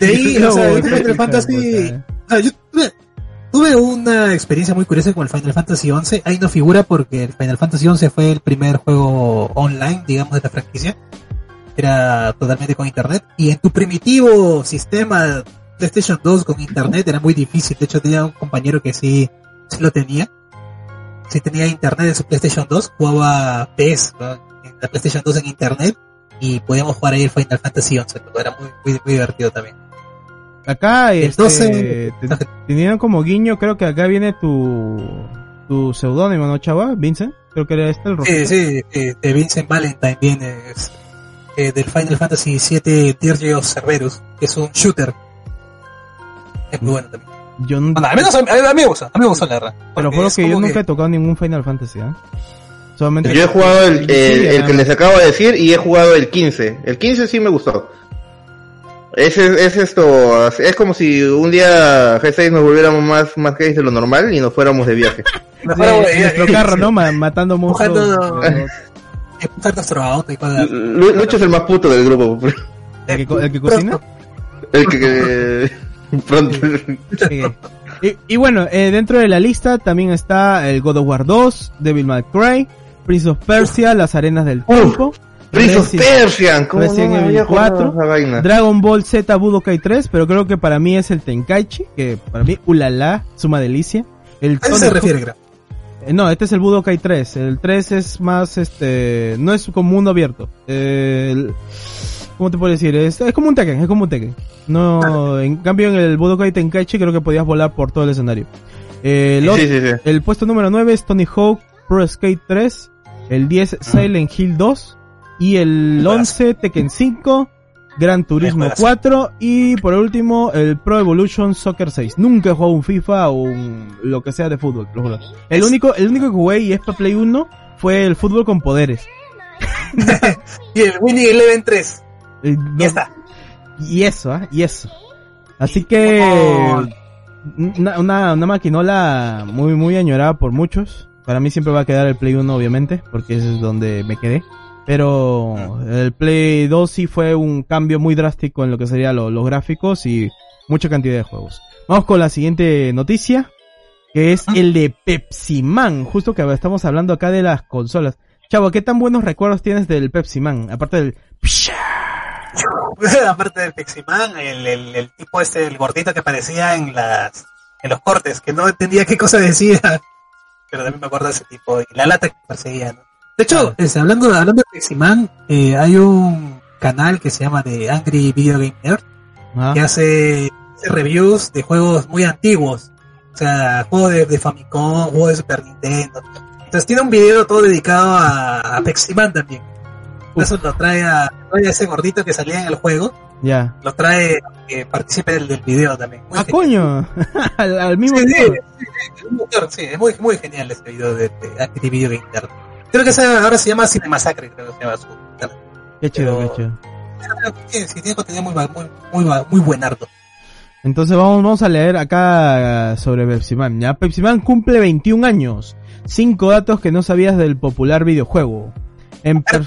De ahí, o sea, el Fantasy, sea, yo tuve, una experiencia muy curiosa con el Final Fantasy 11. Ahí no figura porque el Final Fantasy 11 fue el primer juego online, digamos, de la franquicia. Era totalmente con internet. Y en tu primitivo sistema PlayStation 2 con internet era muy difícil. De hecho, tenía un compañero que sí, sí lo tenía. Sí tenía internet en su PlayStation 2, jugaba ¿no? en la PlayStation 2 en internet y podíamos jugar ahí el Final Fantasy 11. pero Era muy, muy divertido también. Acá, este, Entonces- te- tenían como guiño, creo que acá viene tu, tu seudónimo, ¿no, chava? Vincent. Creo que era este el. Sí, sí, eh, de Vincent Valentine viene es, eh, del Final Fantasy VII Dirge of Cerberus, que es un shooter. Es muy bueno también. Yo no, Bueno, a, mí, no- a, a mí me gusta, a mí me gusta la verdad. Porque juro que yo nunca he tocado ningún Final Fantasy, ¿eh? Solamente. Yo he jugado el, el, que les acabo de decir y he jugado el 15. El 15 sí me gustó. Es, es, es esto, es como si un día G6 nos volviéramos más, más gays de lo normal y nos fuéramos de viaje. [LAUGHS] Mejor, De- eh, en nuestro carro, ¿no? Ma- matando monstruos. Lucho es el más puto del grupo. el, que, co- el que cocina. El que, que- [LAUGHS] pronto. Sí. Y, y bueno, eh, dentro de la lista también está el God of War 2, Devil May Cry, Prince of Persia, Las Arenas del Tiempo, Prince of Persian, ¿cómo Resident no me Evil había acordado de 4, esa vaina? Dragon Ball Z Budokai 3, pero creo que para mí es el Tenkaichi, que para mí, ulala, suma delicia. El ¿A qué se refiere, eh, No, este es el Budokai 3. El 3 es más, este, no es como mundo abierto. Eh, el- ¿Cómo te puedo decir? Es, es como un Tekken, es como un Tekken. No, en cambio en el Budokai Tenkaichi creo que podías volar por todo el escenario. Eh, el, Sí, otro- sí, sí. el puesto número 9 es Tony Hawk Pro Skate 3. El 10 Silent Hill 2. Y el Juegazo. 11 Tekken 5. Gran Turismo Juegazo. 4 y por último el Pro Evolution Soccer 6. Nunca he jugado un FIFA o un lo que sea de fútbol, te lo juro. El único, el único que jugué y es para Play 1 fue el fútbol con poderes. [LAUGHS] Y el Winnie Eleven 3. Eh, Ya está. Y eso, ¿ah? Y eso. Así que una, una, una maquinola muy, muy añorada por muchos. Para mí siempre va a quedar el Play 1, obviamente, porque ese es donde me quedé. Pero el Play 2 sí fue un cambio muy drástico en lo que serían lo- los gráficos y mucha cantidad de juegos. Vamos con la siguiente noticia, que es Ah. el de Pepsi Man. Justo que estamos hablando acá de las consolas. Chavo, ¿qué tan buenos recuerdos tienes del Pepsi Man? Aparte del... [LAUGHS] Aparte del Peximan, el, el, el tipo este, el gordito que aparecía en las en los cortes, que no entendía qué cosa decía. [LAUGHS] Pero también me acuerdo de ese tipo. Y la lata que perseguía, ¿no? De hecho, este, hablando, hablando de Peximan, eh, hay un canal que se llama The Angry Video Game Nerd, Ah, que hace, hace reviews de juegos muy antiguos. O sea, juegos de, de Famicom, juegos de Super Nintendo. Entonces tiene un video todo dedicado a, a Peximan también. Por eso lo trae a, trae a ese gordito que salía en el juego ya. lo trae que participe del, del video también. Muy Ah, genial. coño. al, al mismo Sí, sí, tiempo. sí, sí, es muy- es muy, genial este video de, de Active Video Game Nerd. Creo que esa ahora se llama Cinemasacre, creo que se llama su canal. Qué chido, Pero- qué chido. Sí, sí, tiene contenido muy, muy, muy, muy, buenardo. Entonces vamos, vamos a leer acá sobre Pepsi Man. ¿ya? Pepsi Man cumple 21 años. Cinco datos que no sabías del popular videojuego. En per-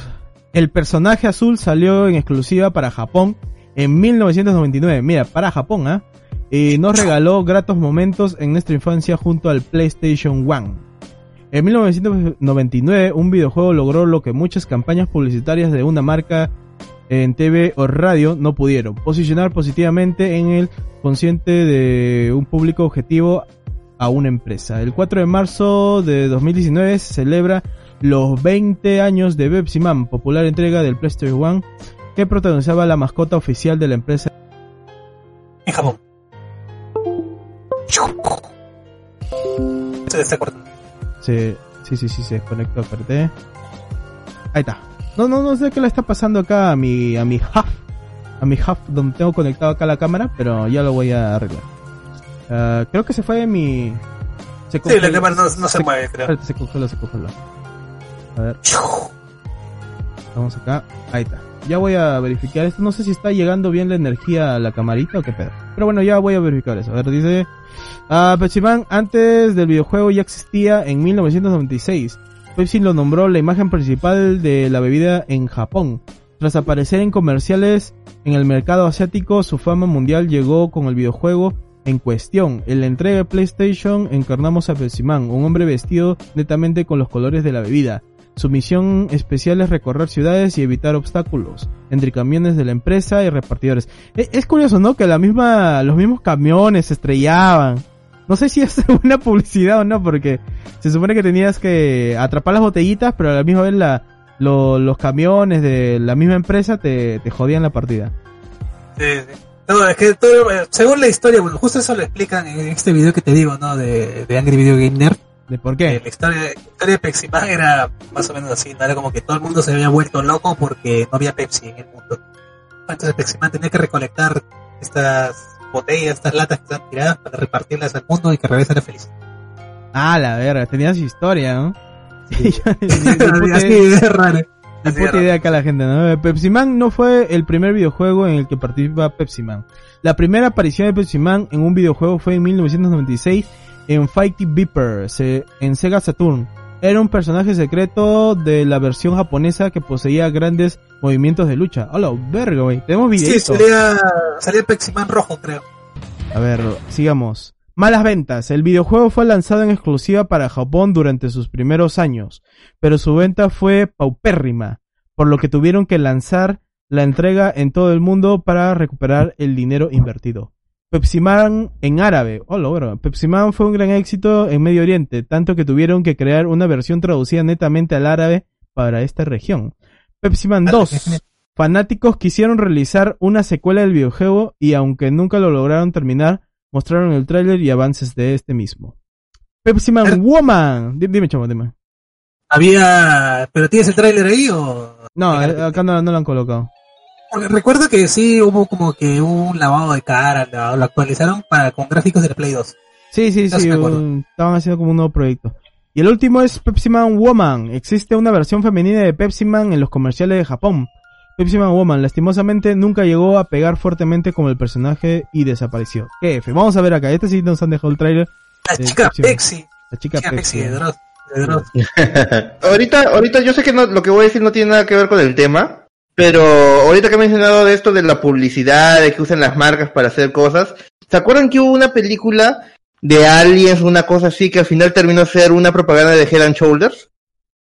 el personaje azul salió en exclusiva para Japón en 1999. Mira, para Japón, ¿ah? Y nos regaló gratos momentos en nuestra infancia junto al PlayStation 1. En 1999, un videojuego logró lo que muchas campañas publicitarias de una marca en TV o radio no pudieron. Posicionar positivamente en el consciente de un público objetivo a una empresa. El 4 de marzo de 2019 se celebra los 20 años de Pepsi Man, popular entrega del PlayStation 1 que protagonizaba la mascota oficial de la empresa. En Japón. Se está. Se, sí, sí, sí, se desconectó, espérate. Ahí está. No, no, no sé qué le está pasando acá a mi, a mi Huff. a mi hub donde tengo conectado acá la cámara, pero ya lo voy a arreglar. Ah, creo que se fue mi... Se Sí, la cámara no, no se mueve, creo. Se congeló, se congeló. A ver, vamos acá. Ahí está. Ya voy a verificar esto. No sé si está llegando bien la energía a la camarita o qué pedo. Pero bueno, ya voy a verificar eso. A ver, dice... Ah, Pepsi Man antes del videojuego ya existía en 1996. Pepsi lo nombró la imagen principal de la bebida en Japón. Tras aparecer en comerciales en el mercado asiático, su fama mundial llegó con el videojuego en cuestión. En la entrega de PlayStation encarnamos a Pepsi Man, un hombre vestido netamente con los colores de la bebida. Su misión especial es recorrer ciudades y evitar obstáculos entre camiones de la empresa y repartidores. E- Es, curioso, ¿no? Que la misma, los mismos camiones se estrellaban. No sé si es [LAUGHS] una publicidad o no, porque se supone que tenías que atrapar las botellitas, pero a la misma vez la, lo- los camiones de la misma empresa te, te jodían la partida. Sí, sí. No, es que todo, eh, según la historia, bueno, justo eso lo explican en este video que te digo, ¿no? De, de Angry Video Game Nerd. ¿De por qué? la historia, la historia de Pepsi Man era más o menos así, ¿no? Era como que todo el mundo se había vuelto loco porque no había Pepsi en el mundo. Entonces Pepsi Man tenía que recolectar estas botellas, estas latas que están tiradas para repartirlas al mundo y que regrese la felicidad. Ah, la verga, tenías historia, ¿no? Sí, [LAUGHS] es [LAUGHS] raro. ni puta idea acá la gente, ¿no? Pepsi Man no fue el primer videojuego en el que participa Pepsi Man. La primera aparición de Pepsi Man en un videojuego fue en 1996 en Fighting Beeper, se- en Sega Saturn. Era un personaje secreto de la versión japonesa que poseía grandes movimientos de lucha. Hola, verga, güey. Tenemos Sí, videito. salía, salía Pepsi Man rojo, creo. A ver, sigamos. Malas ventas. El videojuego fue lanzado en exclusiva para Japón durante sus primeros años, pero su venta fue paupérrima, por lo que tuvieron que lanzar la entrega en todo el mundo para recuperar el dinero invertido. Pepsi Man en árabe. Oh, logro. Pepsi Man fue un gran éxito en Medio Oriente, tanto que tuvieron que crear una versión traducida netamente al árabe para esta región. Pepsi Man 2. [LAUGHS] Fanáticos quisieron realizar una secuela del videojuego y aunque nunca lo lograron terminar, mostraron el tráiler y avances de este mismo. Pepsi Man Er- Woman. Di- Dime, chamo, dime. Había, pero ¿tienes el tráiler ahí o? No, eh, acá no, no lo han colocado. Porque recuerdo que sí hubo como que un lavado de cara, lo, lo actualizaron para con gráficos del Play 2. Sí, sí, sí, un- estaban haciendo como un nuevo proyecto. Y el último es Pepsi Man Woman. Existe una versión femenina de Pepsi Man en los comerciales de Japón. Pepsi Man Woman, lastimosamente, nunca llegó a pegar fuertemente como el personaje y desapareció. Jefe, vamos a ver acá. Este sí nos han dejado el tráiler. La Eh, chica Pepsi La chica, chica Pepsi. Pepsi de Dross, de Dross. [LAUGHS] ahorita, ahorita yo sé que no, lo que voy a decir no tiene nada que ver con el tema, pero ahorita que he mencionado de esto de la publicidad, de que usan las marcas para hacer cosas, ¿se acuerdan que hubo una película de aliens, una cosa así, que al final terminó ser una propaganda de Head and Shoulders?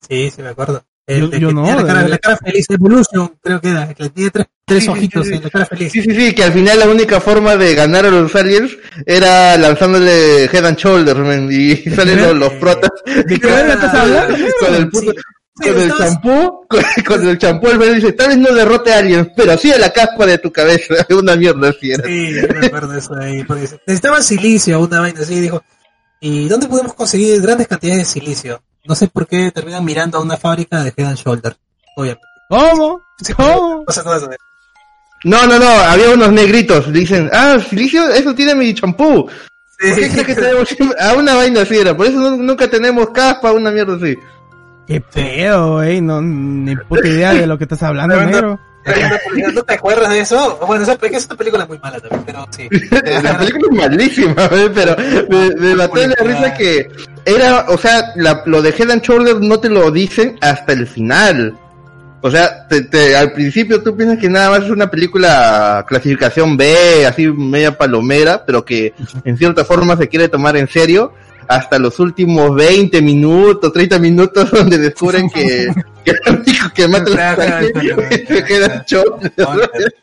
Sí, sí me acuerdo. El Yo- no, la cara, de- la cara feliz, Evolution, creo que era, que tiene tres, tres Sí, sí, ojitos sí, sí. en la cara feliz. Sí, sí, sí, que al final la única forma de ganar a los aliens era lanzándole Head and Shoulders, man, y [LAUGHS] salen los, los protas ¿De qué [LAUGHS] estás hablando? con el puto, con el champú, [LAUGHS] con, con el champú el man dice, tal vez no derrote a aliens, pero sí a la caspa de tu cabeza, [LAUGHS] una mierda así era. Sí, yo me acuerdo eso ahí. Porque dice, necesitaban silicio, una vaina así, dijo. ¿Y dónde podemos conseguir grandes cantidades de silicio? No sé por qué terminan mirando a una fábrica de Head and Shoulder. Obviamente. ¿Cómo? No, no, no, había unos negritos, dicen, ah, silicio, eso tiene mi champú. ¿Por qué crees que tenemos [LAUGHS] a una vaina así era? Por eso nu- nunca tenemos caspa, una mierda así. Qué pedo, güey. No, ni puta idea de lo que estás hablando, Pero no- negro. ¿No te acuerdas de eso? Bueno, esa, es una película muy mala también, pero sí. [LAUGHS] la película es malísima, ¿eh? pero me, me mató de la risa que era, o sea, la- lo de Head and Shoulders no te lo dicen hasta el final. O sea, te- te- al principio tú piensas que nada más es una película clasificación B, así media palomera, pero que en cierta forma se quiere tomar en serio hasta los últimos 20 minutos, 30 minutos [LAUGHS] donde descubren que, [LAUGHS] que el único que mata a los and Shoulders.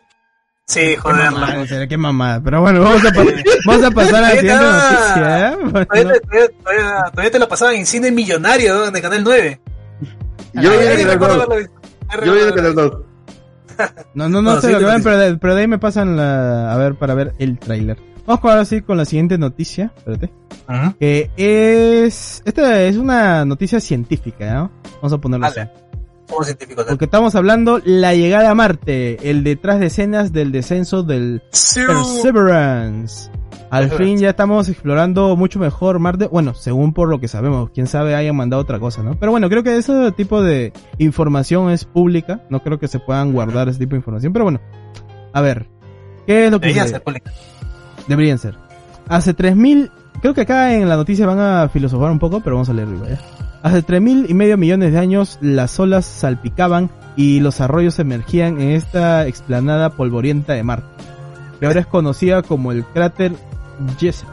Sí, Qué joder. mamada, en serio, qué mamada. Pero bueno, vamos a, pa- [LAUGHS] vamos a pasar a la siguiente noticia. ¿eh? Bueno, Todavía, te- todavía, todavía, todavía te lo pasaban en cine millonario, ¿no? El canal 9. Yo lo el recuerdo canal haberlo visto. Ahí Yo vi en el recuerdo canal 2. No, no, no Bueno, sé lo que siguiente ven, noticia. pero de, pero de ahí me pasan la, a ver, para ver el tráiler. Vamos ahora sí con la siguiente noticia, espérate. Ajá. Que es, esta es una noticia científica, ¿no? Vamos a ponerlo así. Dale. científicos. Porque estamos hablando la llegada a Marte, el detrás de escenas del descenso del Perseverance. Al fin ya estamos explorando mucho mejor Marte. Bueno, según por lo que sabemos, quién sabe hayan mandado otra cosa, ¿no? Pero bueno, creo que ese tipo de información es pública. No creo que se puedan guardar ese tipo de información. Pero bueno, a ver, ¿qué es lo que Debería ser pública. Deberían ser. Hace 3000, creo que acá en la noticia van a filosofar un poco, pero vamos a leerlo igual, ¿ya? Hace 3000 y medio millones de años las olas salpicaban y los arroyos emergían en esta explanada polvorienta de Marte, que ahora es conocida como el cráter Jezero.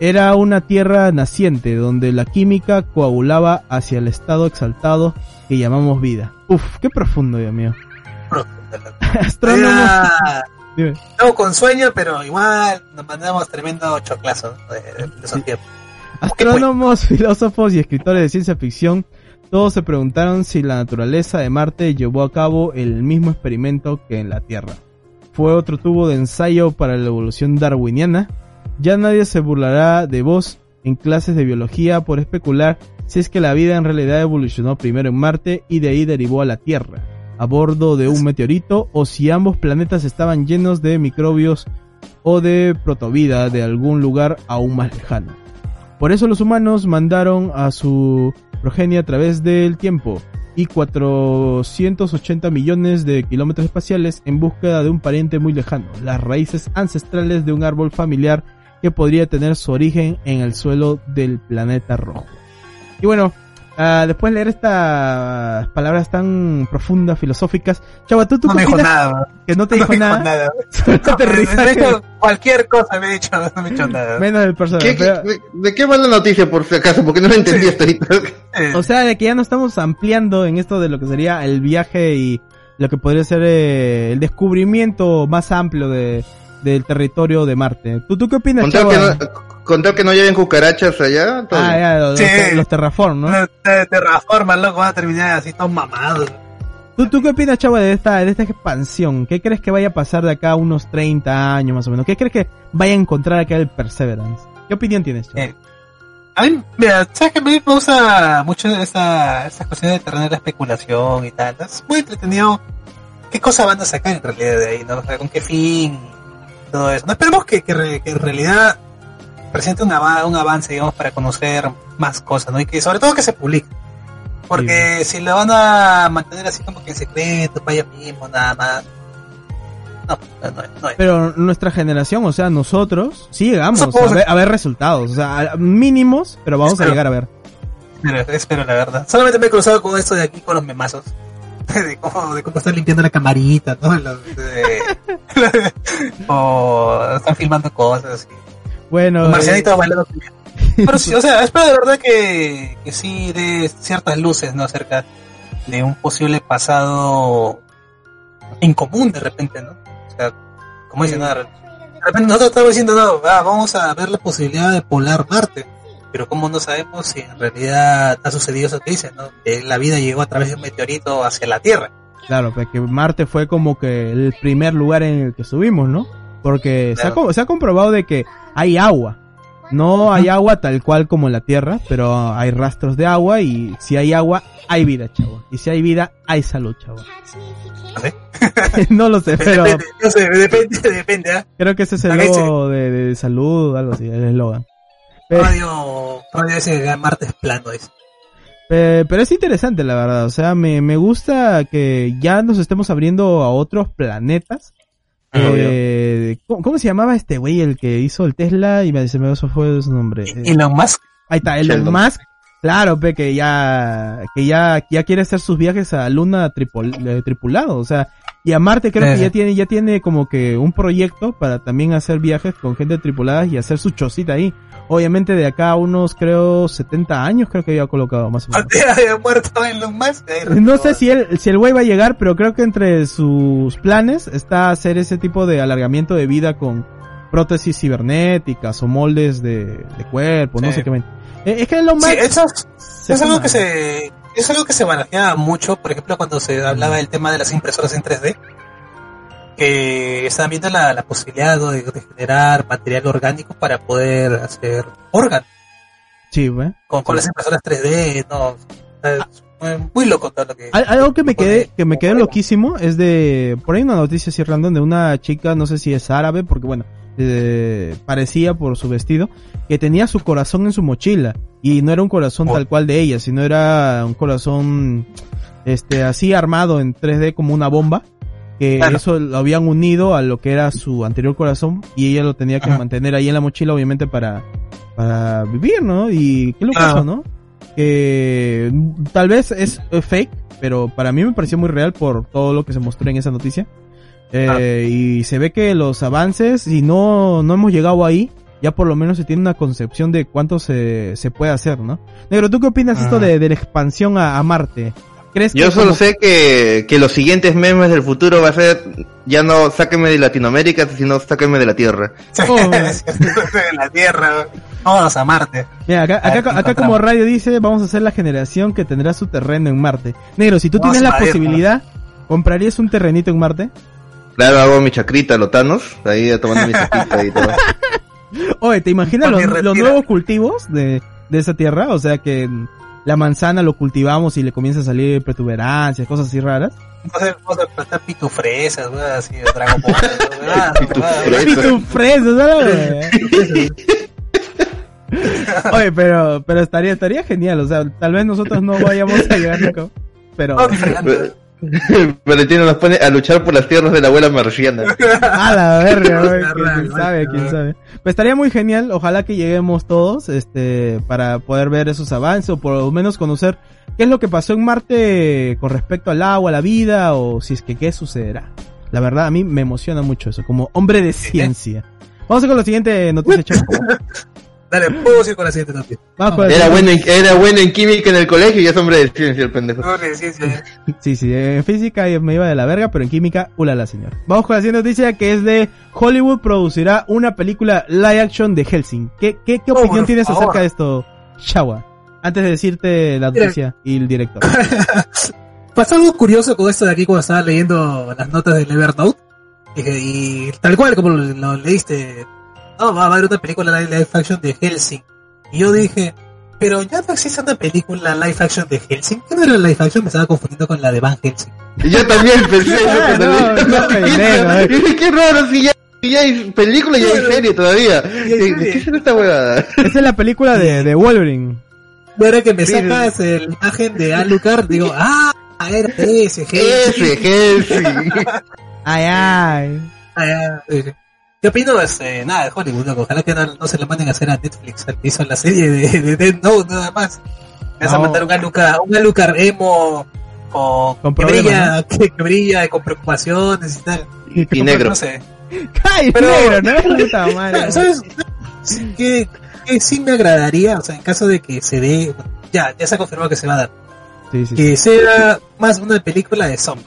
Era una tierra naciente donde la química coagulaba hacia el estado exaltado que llamamos vida. Uf, qué profundo, Dios mío. [LAUGHS] Astrónomos. Dime. Estamos con sueño, pero igual nos mandamos tremendo choclazo de, de filosofía. Astrónomos, [LAUGHS] filósofos y escritores de ciencia ficción, todos se preguntaron si la naturaleza de Marte llevó a cabo el mismo experimento que en la Tierra. Fue otro tubo de ensayo para la evolución darwiniana. Ya nadie se burlará de vos en clases de biología por especular si es que la vida en realidad evolucionó primero en Marte y de ahí derivó a la Tierra, a bordo de un meteorito, o si ambos planetas estaban llenos de microbios o de protovida de algún lugar aún más lejano. Por eso los humanos mandaron a su progenie a través del tiempo y 480 millones de kilómetros espaciales en búsqueda de un pariente muy lejano, las raíces ancestrales de un árbol familiar que podría tener su origen en el suelo del planeta rojo. Y bueno, ah, después de leer estas palabras tan profundas, filosóficas, Chava, ¿tú, tú No qué me dijo nada. Que no te [LAUGHS] No dijo me dijo nada. nada. [LAUGHS] Solo te dijo cualquier cosa me he dicho, no me he dicho nada. Menos el personaje. ¿Qué- qué- pero- de, de qué va la noticia, por si acaso? Porque no la entendí Sí. hasta ahorita. O sea, de que ya no estamos ampliando en esto de lo que sería el viaje y lo que podría ser eh, el descubrimiento más amplio de, del territorio de Marte. ¿Tú, tú qué opinas, que? No, contado que no lleven cucarachas allá. todo Ah, ya, los, Sí. los- los terraform, ¿no? te, te reforman, loco, van a terminar así todos mamados. ¿Tú, ¿Tú qué opinas, Chava, de esta, de esta expansión? ¿Qué crees que vaya a pasar de acá a unos 30 años más o menos? ¿Qué crees que vaya a encontrar acá el Perseverance? ¿Qué opinión tienes, Chava? Eh, A mí, mira, sabes que a mí me gusta mucho esa, esas cuestiones de terreno de la especulación y tal. Es muy entretenido. ¿Qué cosa van a sacar en realidad de ahí? ¿no? O sea, ¿Con qué fin? Todo eso. No esperemos que, que, re- que en realidad presente un, ava- un avance, digamos, para conocer más cosas, ¿no? Y que sobre todo que se publique. Porque si lo van a mantener así como que en secreto, para ellos mismos, nada más. No, no, no, no. Pero nuestra generación, o sea, nosotros, sí llegamos a ver, a ver resultados. O sea, mínimos, pero vamos a llegar a ver. Espero, espero, la verdad. Solamente me he cruzado con esto de aquí con los memazos. [LAUGHS] De cómo, de cómo están limpiando la camarita, ¿no? Los, de- [LAUGHS] o están filmando cosas. Y... Bueno, Un marcianito eh, bailando. [LAUGHS] Pero sí, o sea, espero de verdad que, que sí dé ciertas luces, ¿no? Acerca de un posible pasado en común de repente, ¿no? O sea, como dicen, ¿no? de repente nosotros estamos diciendo, no, ah, vamos a ver la posibilidad de poblar Marte. Pero como no sabemos si en realidad ha sucedido eso que dicen, ¿no? Que la vida llegó a través de un meteorito hacia la Tierra. Claro, pues que Marte fue como que el primer lugar en el que subimos, ¿no? Porque se, ha, se comprobado de que hay agua. No hay agua tal cual como en la Tierra, pero hay rastros de agua y si hay agua, hay vida, chavo. Y si hay vida, hay salud, chavo. [LAUGHS] no lo sé, pero Depende, no sé, depende, depende, ¿ah? creo que ese es el logo de, de salud, algo así, el eslogan. Pero, Radio, radio ese que Marte es plano, dice. pe- pero es interesante, la verdad. O sea, me, me gusta que ya nos estemos abriendo a otros planetas. Eh, ¿cómo, cómo se llamaba este güey el que hizo el Tesla? Y me, se me fue su nombre. Eh, Elon Musk. Ahí está, Elon Sheldon. Musk. Claro, pe, que ya, que ya, ya quiere hacer sus viajes a Luna tripul- eh, tripulado, o sea, y a Marte creo Sí, que ya tiene, ya tiene como que un proyecto para también hacer viajes con gente tripulada y hacer su chocita ahí. Obviamente de acá a unos, creo, 70 años creo que había colocado más o menos. [LAUGHS] había muerto Elon Musk. ahí No sé si él, si el güey va a llegar, pero creo que entre sus planes está hacer ese tipo de alargamiento de vida con prótesis cibernéticas o moldes de, de cuerpo, no sé qué. Eh, Es que Elon Musk Sí, eso es, algo que se es algo que se barajeaba mucho, por ejemplo, cuando se hablaba del tema de las impresoras en 3D, que estaban viendo la, la posibilidad de, de generar material orgánico para poder hacer órganos. Sí, güey. con, con las impresoras 3D, no, Eh, Muy loco todo lo que... Al- Algo que me quedé, que me quedé loquísimo es de, por ahí una noticia así random de una chica, no sé si es árabe, porque bueno, eh, parecía por su vestido, que tenía su corazón en su mochila. Y no era un corazón Oh. tal cual de ella, sino era un corazón, este, así armado en 3D como una bomba. Que Claro. eso lo habían unido a lo que era su anterior corazón y ella lo tenía que Ajá. mantener ahí en la mochila, obviamente para, para vivir, ¿no? Y qué Ah. eso, ¿no? Que tal vez es fake, pero para mí me pareció muy real por todo lo que se mostró en esa noticia. Eh, Y se ve que los avances, si no, no hemos llegado ahí, ya por lo menos se tiene una concepción de cuánto se, se puede hacer, ¿no? Negro, ¿tú qué opinas esto Ah. de, de la expansión a, a Marte? ¿Crees que Yo solo como- sé que, que los siguientes memes del futuro va a ser ya no sáquenme de Latinoamérica, sino sáquenme de la Tierra. [LAUGHS] Oh. de la Tierra, vamos a Marte. Mira, acá, A ver acá, qué acá como radio dice, vamos a ser la generación que tendrá su terreno en Marte. Negro, si tú Vamos tienes la posibilidad, ¿comprarías un terrenito en Marte? Claro, hago mi chacrita, lotanos, ahí tomando mi chacrita y todo. [LAUGHS] Oye, ¿te imaginas los, los nuevos cultivos de, de esa tierra? O sea que la manzana lo cultivamos y le comienza a salir protuberancias, cosas así raras. Vamos a, vamos a plantar pitufresas, ¿no? así de Dragon Ball. [LAUGHS] Pitufresas. [LAUGHS] Oye, pero, pero estaría, estaría genial, o sea, tal vez nosotros no vayamos a llegar nunca, pero. [LAUGHS] Valentino nos pone a luchar por las tierras de la abuela marciana. a la verga, [LAUGHS] quién sabe, quién sabe. Pues estaría muy genial, ojalá que lleguemos todos, este, para poder ver esos avances o por lo menos conocer qué es lo que pasó en Marte con respecto al agua, a la vida o si es que qué sucederá. La verdad, a mí me emociona mucho eso, como hombre de ciencia. Vamos a ir con la siguiente noticia. [LAUGHS] Dale, puedo ir con la siguiente con la Era bueno, en, era bueno en química en el colegio y es hombre de ciencia el pendejo. No, de ciencia. [LAUGHS] Sí, sí, en física me iba de la verga, pero en química, ulala, señor. Vamos con la siguiente noticia que es de Hollywood producirá una película live action de Helsing. ¿Qué, qué, qué opinión tienes favor. acerca de esto, Shawa? Antes de decirte la Mira. noticia y el director. [LAUGHS] Pasó algo curioso con esto de aquí cuando estaba leyendo las notas del Evernote. Y, y tal cual como lo, lo leíste, no, va a haber una película live, live action de Helsing. Y yo dije, pero ya no existe una película live action de Helsing. ¿Qué no era live action? Me estaba confundiendo con la de Van Helsing. Y Yo también pensé eso Ah, no, no, [LAUGHS] pendejo, eh. Dije, qué raro si ya, si ya hay película y hay serie todavía. hay ¿De qué será esta huevada? Esa es la película de, de Wolverine. Era que me Sí, sacas la imagen de Alucard, digo, [LAUGHS] ah, era ese Helsing. Ese, Helsing. [LAUGHS] Ay, ay. ¿Qué opino? Este, nada, de Hollywood, loco. Ojalá que no, no se le manden a hacer a Netflix, al que hizo la serie de, de Death Note, nada más. Me vas a No. mandar un Alucard, un Alucard emo, con, Con que brilla, que, que brilla, con preocupaciones y tal. Y negro. No sé. ¡Ay, Pero- negro, no! [LAUGHS] Puta madre. ¿Sabes? Que, que sí me agradaría, o sea, en caso de que se dé, ya, ya se ha confirmado que se va a dar, Sí, sí, sí. que sea más una película de zombies.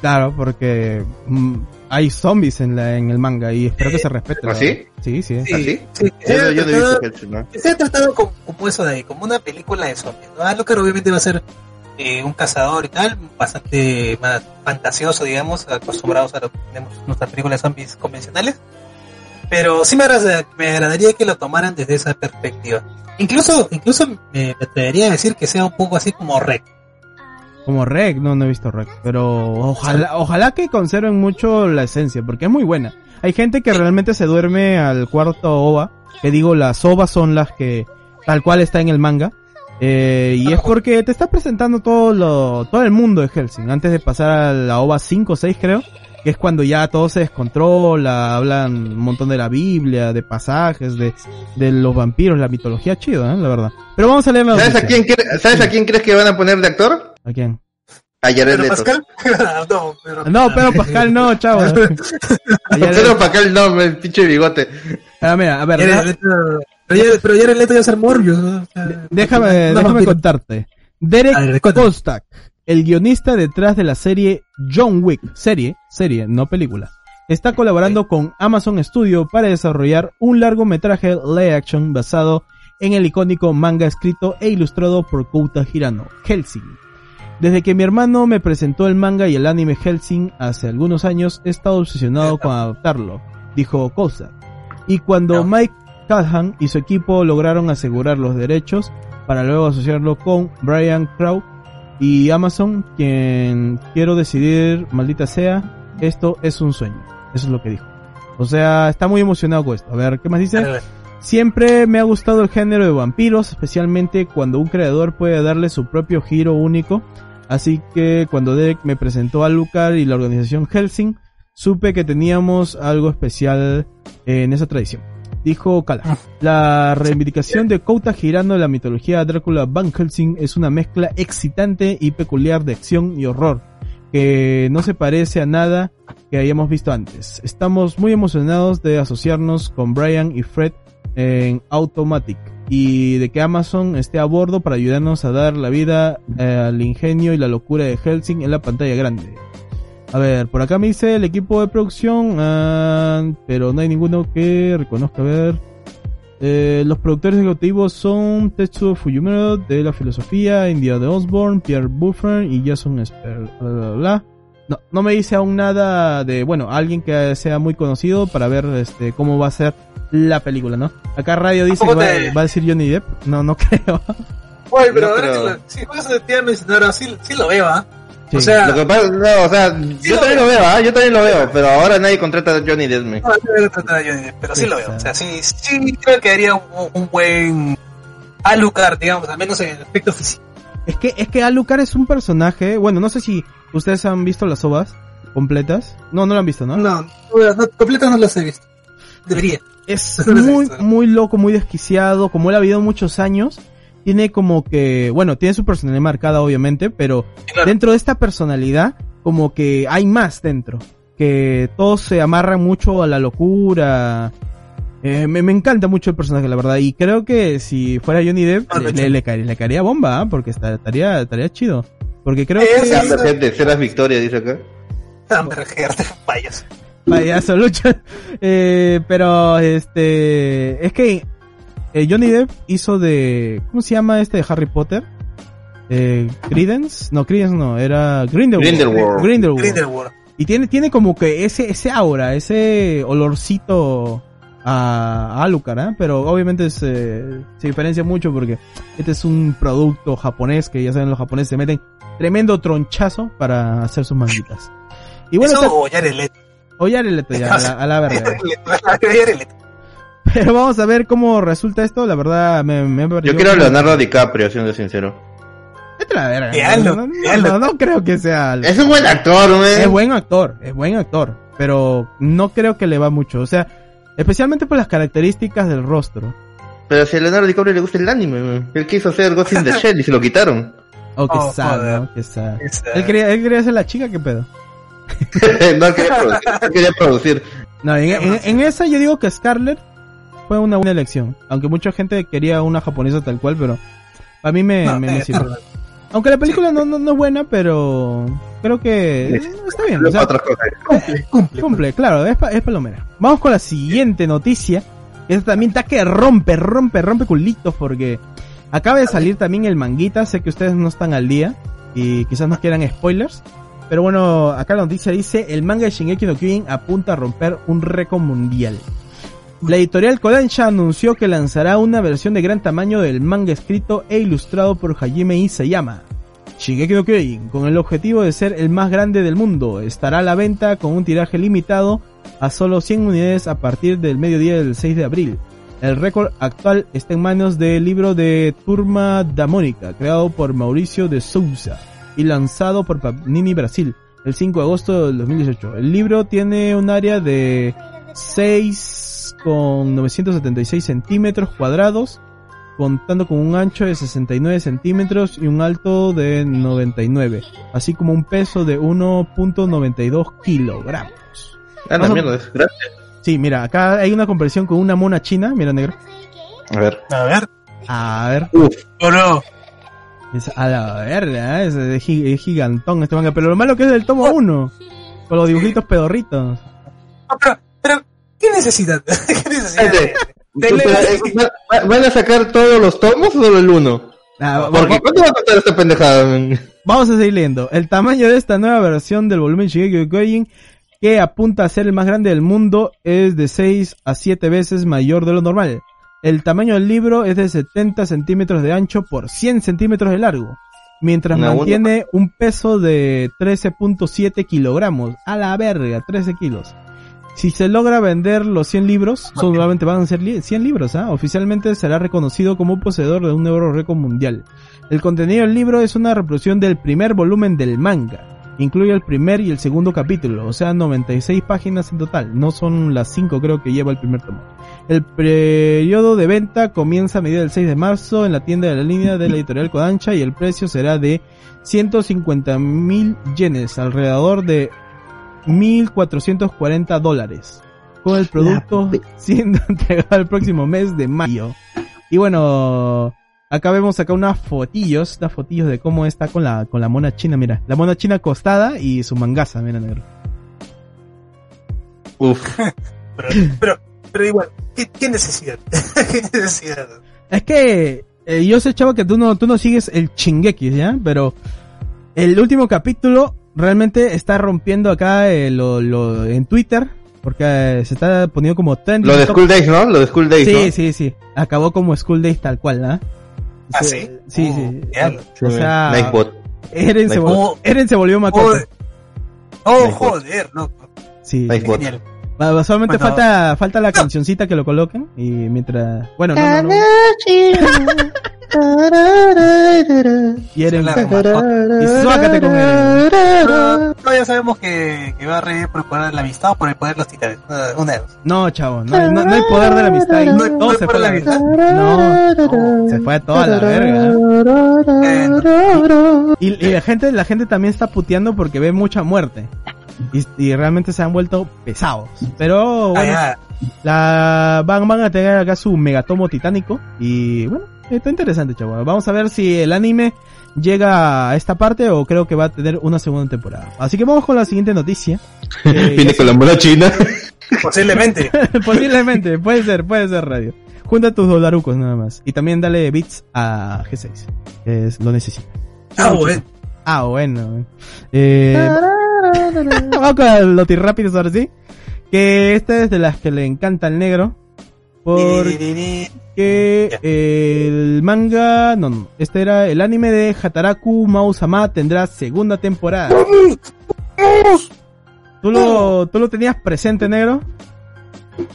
Claro, porque mm, hay zombies en, la, en el manga y espero que se respete. ¿Ah, sí? Sí, sí. ¿Ah, Yo, no he tratado- como, como eso de ahí, como una película de zombies. ¿no? Alucard obviamente va a ser eh, un cazador y tal, bastante más fantasioso, digamos, acostumbrados a lo que tenemos en nuestras películas de zombies convencionales. Pero sí me, agrada- me agradaría que lo tomaran desde esa perspectiva. Incluso, incluso me, me atrevería a decir que sea un poco así como Rec. Como Rec, no, no he visto Rec. Pero ojalá, ojalá que conserven mucho la esencia, porque es muy buena. Hay gente que realmente se duerme al cuarto OVA. Que digo, las OVA son las que tal cual está en el manga. Eh, y es porque te está presentando todo lo, todo el mundo de Helsing. Antes de pasar a la OVA 5 o 6 creo. Que es cuando ya todo se descontrola, hablan un montón de la Biblia, de pasajes, de, de los vampiros, la mitología chido, ¿eh? la verdad. Pero vamos a leer la ¿Sabes a, quién, ¿Sabes a quién crees que van a poner de actor? ¿A quién? A Jared ¿Pero Leto. Pascal? [LAUGHS] no, pero, No, pero Pascal no, chavo. [LAUGHS] Pero Pascal no, el pinche bigote. Ah, mira, a ver, Jared Leto- pero Jared Leto ya va a ser Morbius. ¿no? Déjame, no, déjame vampiro. contarte. Derek ver. Kostak, el guionista detrás de la serie John Wick, serie, serie, no película, está colaborando con Amazon Studio para desarrollar un largometraje live action basado en el icónico manga escrito e ilustrado por Kouta Hirano, Helsing. Desde que mi hermano me presentó el manga y el anime Helsing hace algunos años, he estado obsesionado con adaptarlo, dijo Kostak. Y cuando. Mike Callahan y su equipo lograron asegurar los derechos, para luego asociarlo con Brian Crow y Amazon, quien quiero decidir, maldita sea, esto es un sueño. Eso es lo que dijo. O sea, está muy emocionado con esto. A ver, ¿qué más dice? Siempre me ha gustado el género de vampiros, especialmente cuando un creador puede darle su propio giro único. Así que cuando Derek me presentó a Lucar y la organización Helsing, supe que teníamos algo especial en esa tradición. Dijo Kala. La reivindicación de Kouta girando la mitología de Drácula Van Helsing es una mezcla excitante y peculiar de acción y horror, que no se parece a nada que hayamos visto antes. Estamos muy emocionados de asociarnos con Brian y Fred en Automatic y de que Amazon esté a bordo para ayudarnos a dar la vida eh, al ingenio y la locura de Helsing en la pantalla grande. A ver, por acá me dice el equipo de producción, ah, pero no hay ninguno que reconozca. A ver, eh, los productores ejecutivos son Tetsuo Fujimura de la filosofía, India de Osborne, Pierre Buffer y Jason Esper. Bla, bla, bla. No, no me dice aún nada de, bueno, alguien que sea muy conocido para ver este cómo va a ser la película, ¿no? Acá Radio dice que va, va a decir Johnny Depp. No, no [LAUGHS] creo. Oye, pero No ahora creo. que lo- si juegas de te mencionaron, sí, sí lo veo, ¿ah? Sí. O sea, Lo que pasa, no, o sea, yo lo también veo. lo veo, ¿ah? Yo también lo veo, pero ahora nadie contrata a Johnny Depp. no, no voy a Johnny Depp, pero sí lo veo. O sea, sí, sí creo que haría un, un buen Alucard, digamos, al menos en el aspecto físico. Es que, es que Alucard es un personaje, bueno, no sé si ustedes han visto las ovas completas. No, no lo han visto, ¿no? No, no, no completas no las he visto. Debería. Es muy, no. muy loco, muy desquiciado, como él ha vivido muchos años. Tiene como que, bueno, tiene su personalidad marcada obviamente, pero Claro. dentro de esta personalidad, como que hay más dentro. Que todos se amarran mucho a la locura. Eh, me, me encanta mucho el personaje, la verdad. Y creo que si fuera Johnny Depp, Ah, le, le, le caería, le caería bomba, ¿ah? porque estaría, estaría chido. Porque creo Es- que... Amber Heard de Ceras Victoria, dice acá. Amber Heard, payas. payaso [LAUGHS] lucha. Eh, pero este es que eh, Johnny Depp hizo de ¿cómo se llama este de Harry Potter? Eh, Credence, no Credence no, era Grindelwald. Grindelwald. Grindelwald. Grindelwald. Y tiene tiene como que ese ese aura, ese olorcito a, a Alucard, ¿eh? pero obviamente se, se diferencia mucho porque este es un producto japonés que ya saben los japoneses se meten tremendo tronchazo para hacer sus manguitas. Y bueno, Eso está- o Jared Leto. o ya [LAUGHS] a la, a la verga. [LAUGHS] [LAUGHS] Pero vamos a ver cómo resulta esto. La verdad, me, me Yo quiero a Leonardo DiCaprio, siendo sincero. Vete a la verga. Veanlo, no, no, no, no creo que sea. Es un buen actor, Es buen actor, es buen actor. Pero no creo que le va mucho. O sea, especialmente por las características del rostro. Pero si a Leonardo DiCaprio le gusta el anime, güey. Él quiso hacer Ghost in the Shell y se lo quitaron. [LAUGHS] Oh, qué Oh, sad. ¿no? Qué sad. Esa- Él quería, él quería ser la chica, ¿qué pedo? [LAUGHS] no quería producir. no quería producir. No, en, en- en esa yo digo que Scarlett fue una buena elección. Aunque mucha gente quería una japonesa tal cual, pero a mí me, No, me, me eh, sirve. Aunque la película no, no, no es buena, pero creo que está bien. O sea. Cumple, cumple. cumple, claro, es, pa- es palomera. Vamos con la siguiente noticia. Esta también está que rompe, rompe, rompe culitos porque acaba de salir también el manguita. Sé que ustedes no están al día y quizás no quieran spoilers. Pero bueno, acá la noticia dice, el manga de Shingeki no Kyojin apunta a romper un récord mundial. La editorial Kodansha anunció que lanzará una versión de gran tamaño del manga escrito e ilustrado por Hajime Isayama. Shingeki no con el objetivo de ser el más grande del mundo, estará a la venta con un tiraje limitado a solo 100 unidades a partir del mediodía del 6 de abril. El récord actual está en manos del libro de Turma da Mônica, creado por Mauricio de Souza y lanzado por Panini Brasil el 5 de agosto del 2018. El libro tiene un área de 6,976 centímetros cuadrados, contando con un ancho de 69 centímetros y un alto de 99, así como un peso de 1.92 kilogramos. Ah, la mierda, es gracias. Sí, mira, acá hay una comparación con una mona china, mira negro. A ver. A ver. A ver, Uf, no. es a la verga, ¿eh? es, es gi- es gigantón este manga, pero lo malo que es del tomo 1, con los dibujitos pedorritos. No, pero, pero, [LAUGHS] ¿qué necesidad? ¿Qué ¿Van a sacar todos los tomos o solo el uno? Ah, Porque ¿cuánto va a costar esta pendejada? Vamos a seguir leyendo. El tamaño de esta nueva versión del volumen Shigeki Kyojin, que apunta a ser el más grande del mundo, es de 6 a 7 veces mayor de lo normal. El tamaño del libro es de 70 centímetros de ancho por 100 centímetros de largo, mientras Una mantiene un peso de 13.7 kilogramos. A la verga, 13 kilos. Si se logra vender los 100 libros, solamente van a ser li- 100 libros, ¿ah? Oficialmente será reconocido como poseedor de un nuevo récord mundial. El contenido del libro es una reproducción del primer volumen del manga. Incluye el primer y el segundo capítulo, o sea, 96 páginas en total. No son las 5 creo que lleva el primer tomo. El periodo de venta comienza a medida del 6 de marzo en la tienda de la línea de la editorial Kodansha y el precio será de 150 mil yenes, alrededor de 1.440 dólares. Con el producto siendo [LAUGHS] entregado el próximo mes de mayo. Y bueno, acá vemos acá unas fotillos, unas fotillos de cómo está con la, con la mona china, mira. La mona china acostada y su mangaza, mira negro. Uf. [LAUGHS] Pero, pero, pero igual, ¿qué, qué necesidad? [LAUGHS] ¿Qué necesidad? Es que eh, yo sé, chavo, que tú no, tú no sigues el chingeki, ¿ya? Pero el último capítulo realmente está rompiendo acá eh, lo, lo, en Twitter, porque eh, se está poniendo como trending. Lo de School Days, ¿no? Lo de School Days, Sí, ¿no? sí, sí. Acabó como School Days tal cual, ¿ah? ¿Ah, sí? Sí, Oh, sí. O sea, Nightbot. Eren se, Nightbot. vol- Eren se volvió Makoto. Oh, oh, joder, loco. Sí. Nightbot. Genial. Solamente Bueno. falta, falta la cancioncita que lo coloquen y mientras, bueno, no, no, no. [LAUGHS] Y Eren, La mascota. y suácate con Eren. Pero ya sabemos que, que va a revivir por el poder de la amistad o por el poder de los titanes. Una, una de dos. No, chavo, no, hay- no, no hay poder de la amistad No todo no se fue a la. No, no, se fue toda la verga. Eh, Y, y la gente, la gente también está puteando porque ve mucha muerte. Y, y realmente se han vuelto pesados. Pero bueno, la van, van a tener acá su megatomo titánico. Y bueno, está interesante, chavo. Vamos a ver si el anime llega a esta parte o creo que va a tener una segunda temporada. Así que vamos con la siguiente noticia. [LAUGHS] Eh, Viene con la mona china. Posiblemente. [LAUGHS] Posiblemente, puede ser, puede ser radio. Junta tus dolarucos nada más. Y también dale bits a G6. que es, lo necesita. Ah, bueno. Ah, bueno. Eh, [LAUGHS] vamos con los rápidos ahora sí. Que esta es de las que le encanta al negro. Porque el manga, no, no, este era el anime de Hataraku Mausama tendrá segunda temporada. ¿Tú lo, ¿Tú lo tenías presente, negro?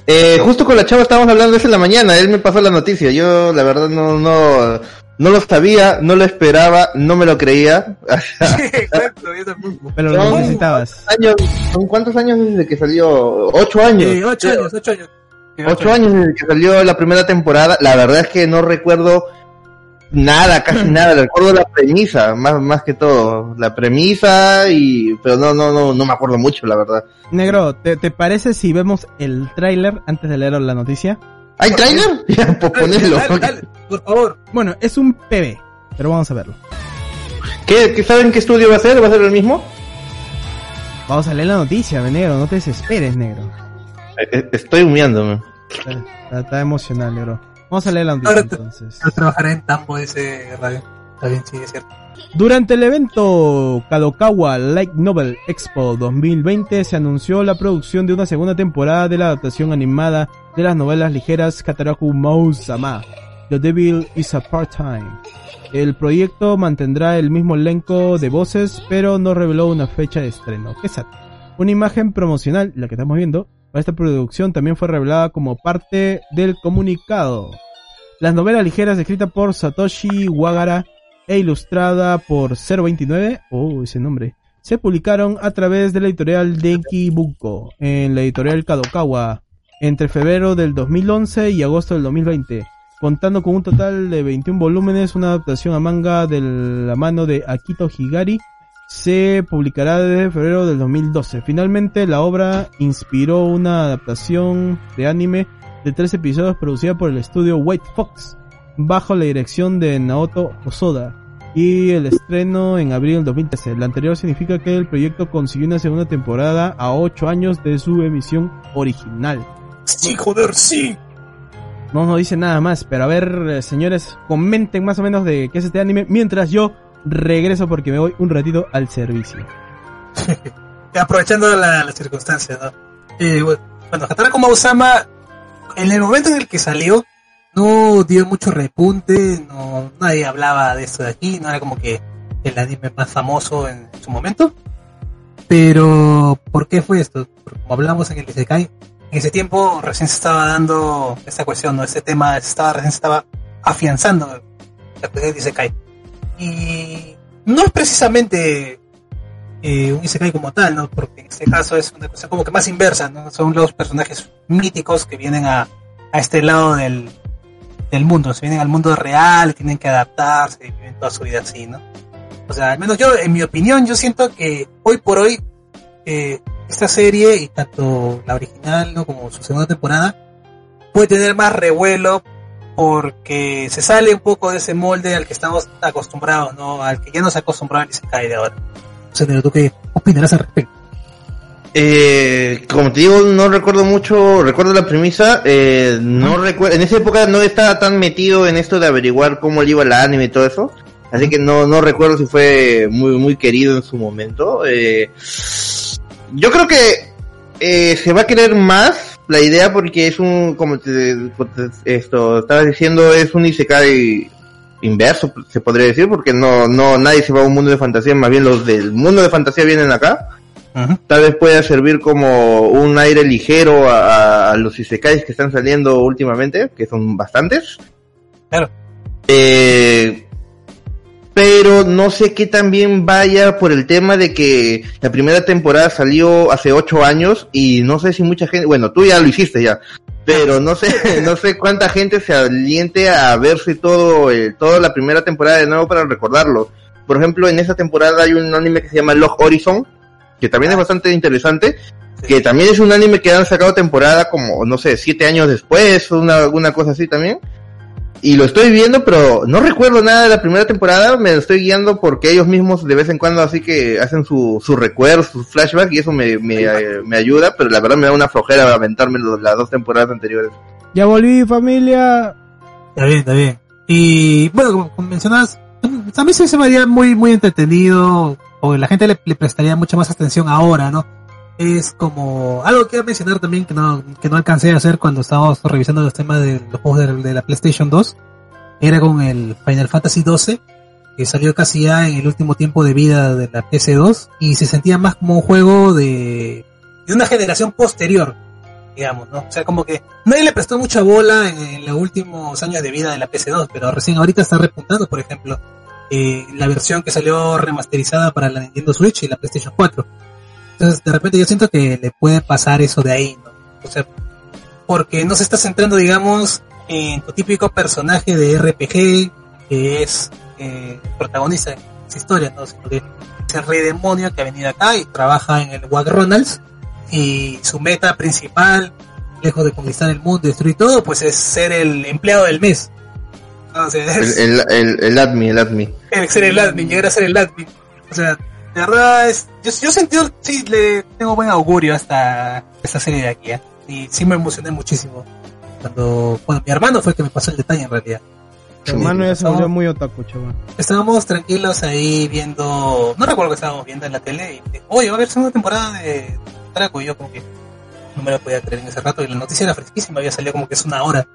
Eh, justo con la chava estábamos hablando de eso en la mañana. Él me pasó la noticia. Yo, la verdad, no, no, no lo sabía, no lo esperaba, no me lo creía. [LAUGHS] Exacto, yo tampoco. Pero lo necesitabas. años, ¿son cuántos años desde que salió? Ocho años. Eh, ocho años, ocho años. Sí, Ocho años desde que salió la primera temporada. La verdad es que no recuerdo nada, casi [CLEARS THROAT] nada. Recuerdo la premisa, más, más que todo. La premisa y, pero no, no, no, no me acuerdo mucho, la verdad. Negro, ¿te, te parece si vemos el tráiler antes de leer la noticia? ¿Hay trailer? [LAUGHS] Ya, pues ponelo. Dale, dale, por favor. Bueno, es un PB, pero vamos a verlo. ¿Qué, qué saben qué estudio va a ser? ¿Va a ser el mismo? Vamos a leer la noticia, negro, no te desesperes, negro. Eh, eh, Estoy humeándome. Está, está- está emocional, negro. Vamos a leer la noticia Ahora entonces. Yo trabajaré en Tambo ese radio. Está bien, sí, es cierto. Durante el evento Kadokawa Light Novel Expo 2020 se anunció la producción de una segunda temporada de la adaptación animada de las novelas ligeras Kataraku Mausama, The Devil is a Part-Time. El proyecto mantendrá el mismo elenco de voces, pero no reveló una fecha de estreno. ¿Qué es Una imagen promocional, la que estamos viendo, para esta producción también fue revelada como parte del comunicado. Las novelas ligeras escritas por Satoshi Wagara e ilustrada por 029, oh, ese nombre, se publicaron a través de la editorial Denki Bunko en la editorial Kadokawa entre febrero del 2011 y agosto del 2020, contando con un total de 21 volúmenes, una adaptación a manga de la mano de Akito Higari se publicará desde febrero del 2012. Finalmente, la obra inspiró una adaptación de anime de tres episodios producida por el estudio White Fox, bajo la dirección de Naoto Hosoda, y el estreno en abril del 2013. Lo anterior significa que el proyecto consiguió una segunda temporada a 8 años de su emisión original. Sí, joder, sí. No nos dice nada más, pero a ver, eh, señores, comenten más o menos de qué es este anime mientras yo regreso porque me voy un ratito al servicio. [LAUGHS] Aprovechando la, la circunstancia, ¿no? Eh, bueno, bueno, Hataraku Mausama, en el momento en el que salió, no dio mucho repunte, no nadie hablaba de esto de aquí, no era como que el anime más famoso en su momento. Pero, ¿por qué fue esto? Como hablamos en el Isekai, en ese tiempo recién se estaba dando esta cuestión, ¿no? Este tema estaba, recién se estaba afianzando la cuestión del Isekai. Y no es precisamente eh, un Isekai como tal, ¿no? Porque en este caso es una cosa como que más inversa, ¿no? Son los personajes míticos que vienen a, a este lado del, del mundo, se vienen al mundo real, tienen que adaptarse viven toda su vida así, ¿no? O sea, al menos yo, en mi opinión, yo siento que hoy por hoy eh, esta serie, y tanto la original ¿no? como su segunda temporada, puede tener más revuelo porque se sale un poco de ese molde al que estamos acostumbrados, ¿no? Al que ya nos acostumbraban y se cae de ahora. O sea, ¿tú qué opinarás al respecto? Eh, como te digo, no recuerdo mucho, recuerdo la premisa, eh, no recuerdo, en esa época no estaba tan metido en esto de averiguar cómo le iba el anime y todo eso, así que no, no recuerdo si fue muy, muy querido en su momento. Eh, yo creo que eh, se va a querer más la idea porque es un, como te, esto estaba diciendo, es un isekai inverso, se podría decir, porque no, no, nadie se va a un mundo de fantasía, más bien los del mundo de fantasía vienen acá. Tal vez pueda servir como un aire ligero a, a los isekais que están saliendo últimamente, que son bastantes. Claro. Eh, pero no sé qué también vaya por el tema de que la primera temporada salió hace ocho años y no sé si mucha gente, bueno, tú ya lo hiciste ya, pero no sé, [LAUGHS] no sé cuánta gente se aliente a verse todo, eh, toda la primera temporada de nuevo para recordarlo. Por ejemplo, en esa temporada hay un anime que se llama Log Horizon, que también es bastante interesante, que también es un anime que han sacado temporada como, no sé, siete años después, una, una cosa así también. Y lo estoy viendo, pero no recuerdo nada de la primera temporada, me estoy guiando porque ellos mismos de vez en cuando así que hacen su, su recuerdo, su flashback y eso me, me, eh, me ayuda, pero la verdad me da una flojera aventarme las dos temporadas anteriores. Ya volví, familia. Está bien, está bien. Y bueno, como mencionas, a mí sí se me haría muy, muy entretenido, o la gente le, prestaría mucha más atención ahora, ¿no? Es como algo que quiero mencionar también que no, que no alcancé a hacer cuando estábamos revisando los temas de los juegos de, la PlayStation 2. Era con el Final Fantasy 12, que salió casi ya en el último tiempo de vida de la PS2 y se sentía más como un juego de, de una generación posterior, digamos, ¿no? O sea, como que nadie le prestó mucha bola en, en los últimos años de vida de la PS2, pero recién ahorita está repuntando, por ejemplo, eh, la versión que salió remasterizada para la Nintendo Switch y la PlayStation 4. Entonces, de repente yo siento que le puede pasar eso de ahí, ¿no? O sea, porque no se está centrando, digamos, en tu típico personaje de RPG, que es eh, protagonista de esa historia, ¿no? Sino que es el rey demonio que ha venido acá y trabaja en el Wack Ronalds, y su meta principal, lejos de conquistar el mundo destruir todo, pues es ser el empleado del mes. O sea, es, el, el, el, el, admin, el admin. El ser el admin, llegar a ser el admin. O sea, de verdad es, yo, yo sentí, sí, le tengo buen augurio hasta esta serie de aquí, ¿eh? Y sí me emocioné muchísimo. Cuando, bueno, mi hermano fue el que me pasó el detalle en realidad. Tu hermano ya se volvió muy otaku, chaval. Estábamos tranquilos ahí viendo, no recuerdo que estábamos viendo en la tele y dije, oye, va a haber segunda temporada de Draco y yo como que no me lo podía creer en ese rato y la noticia era fresquísima, había salido como que es una hora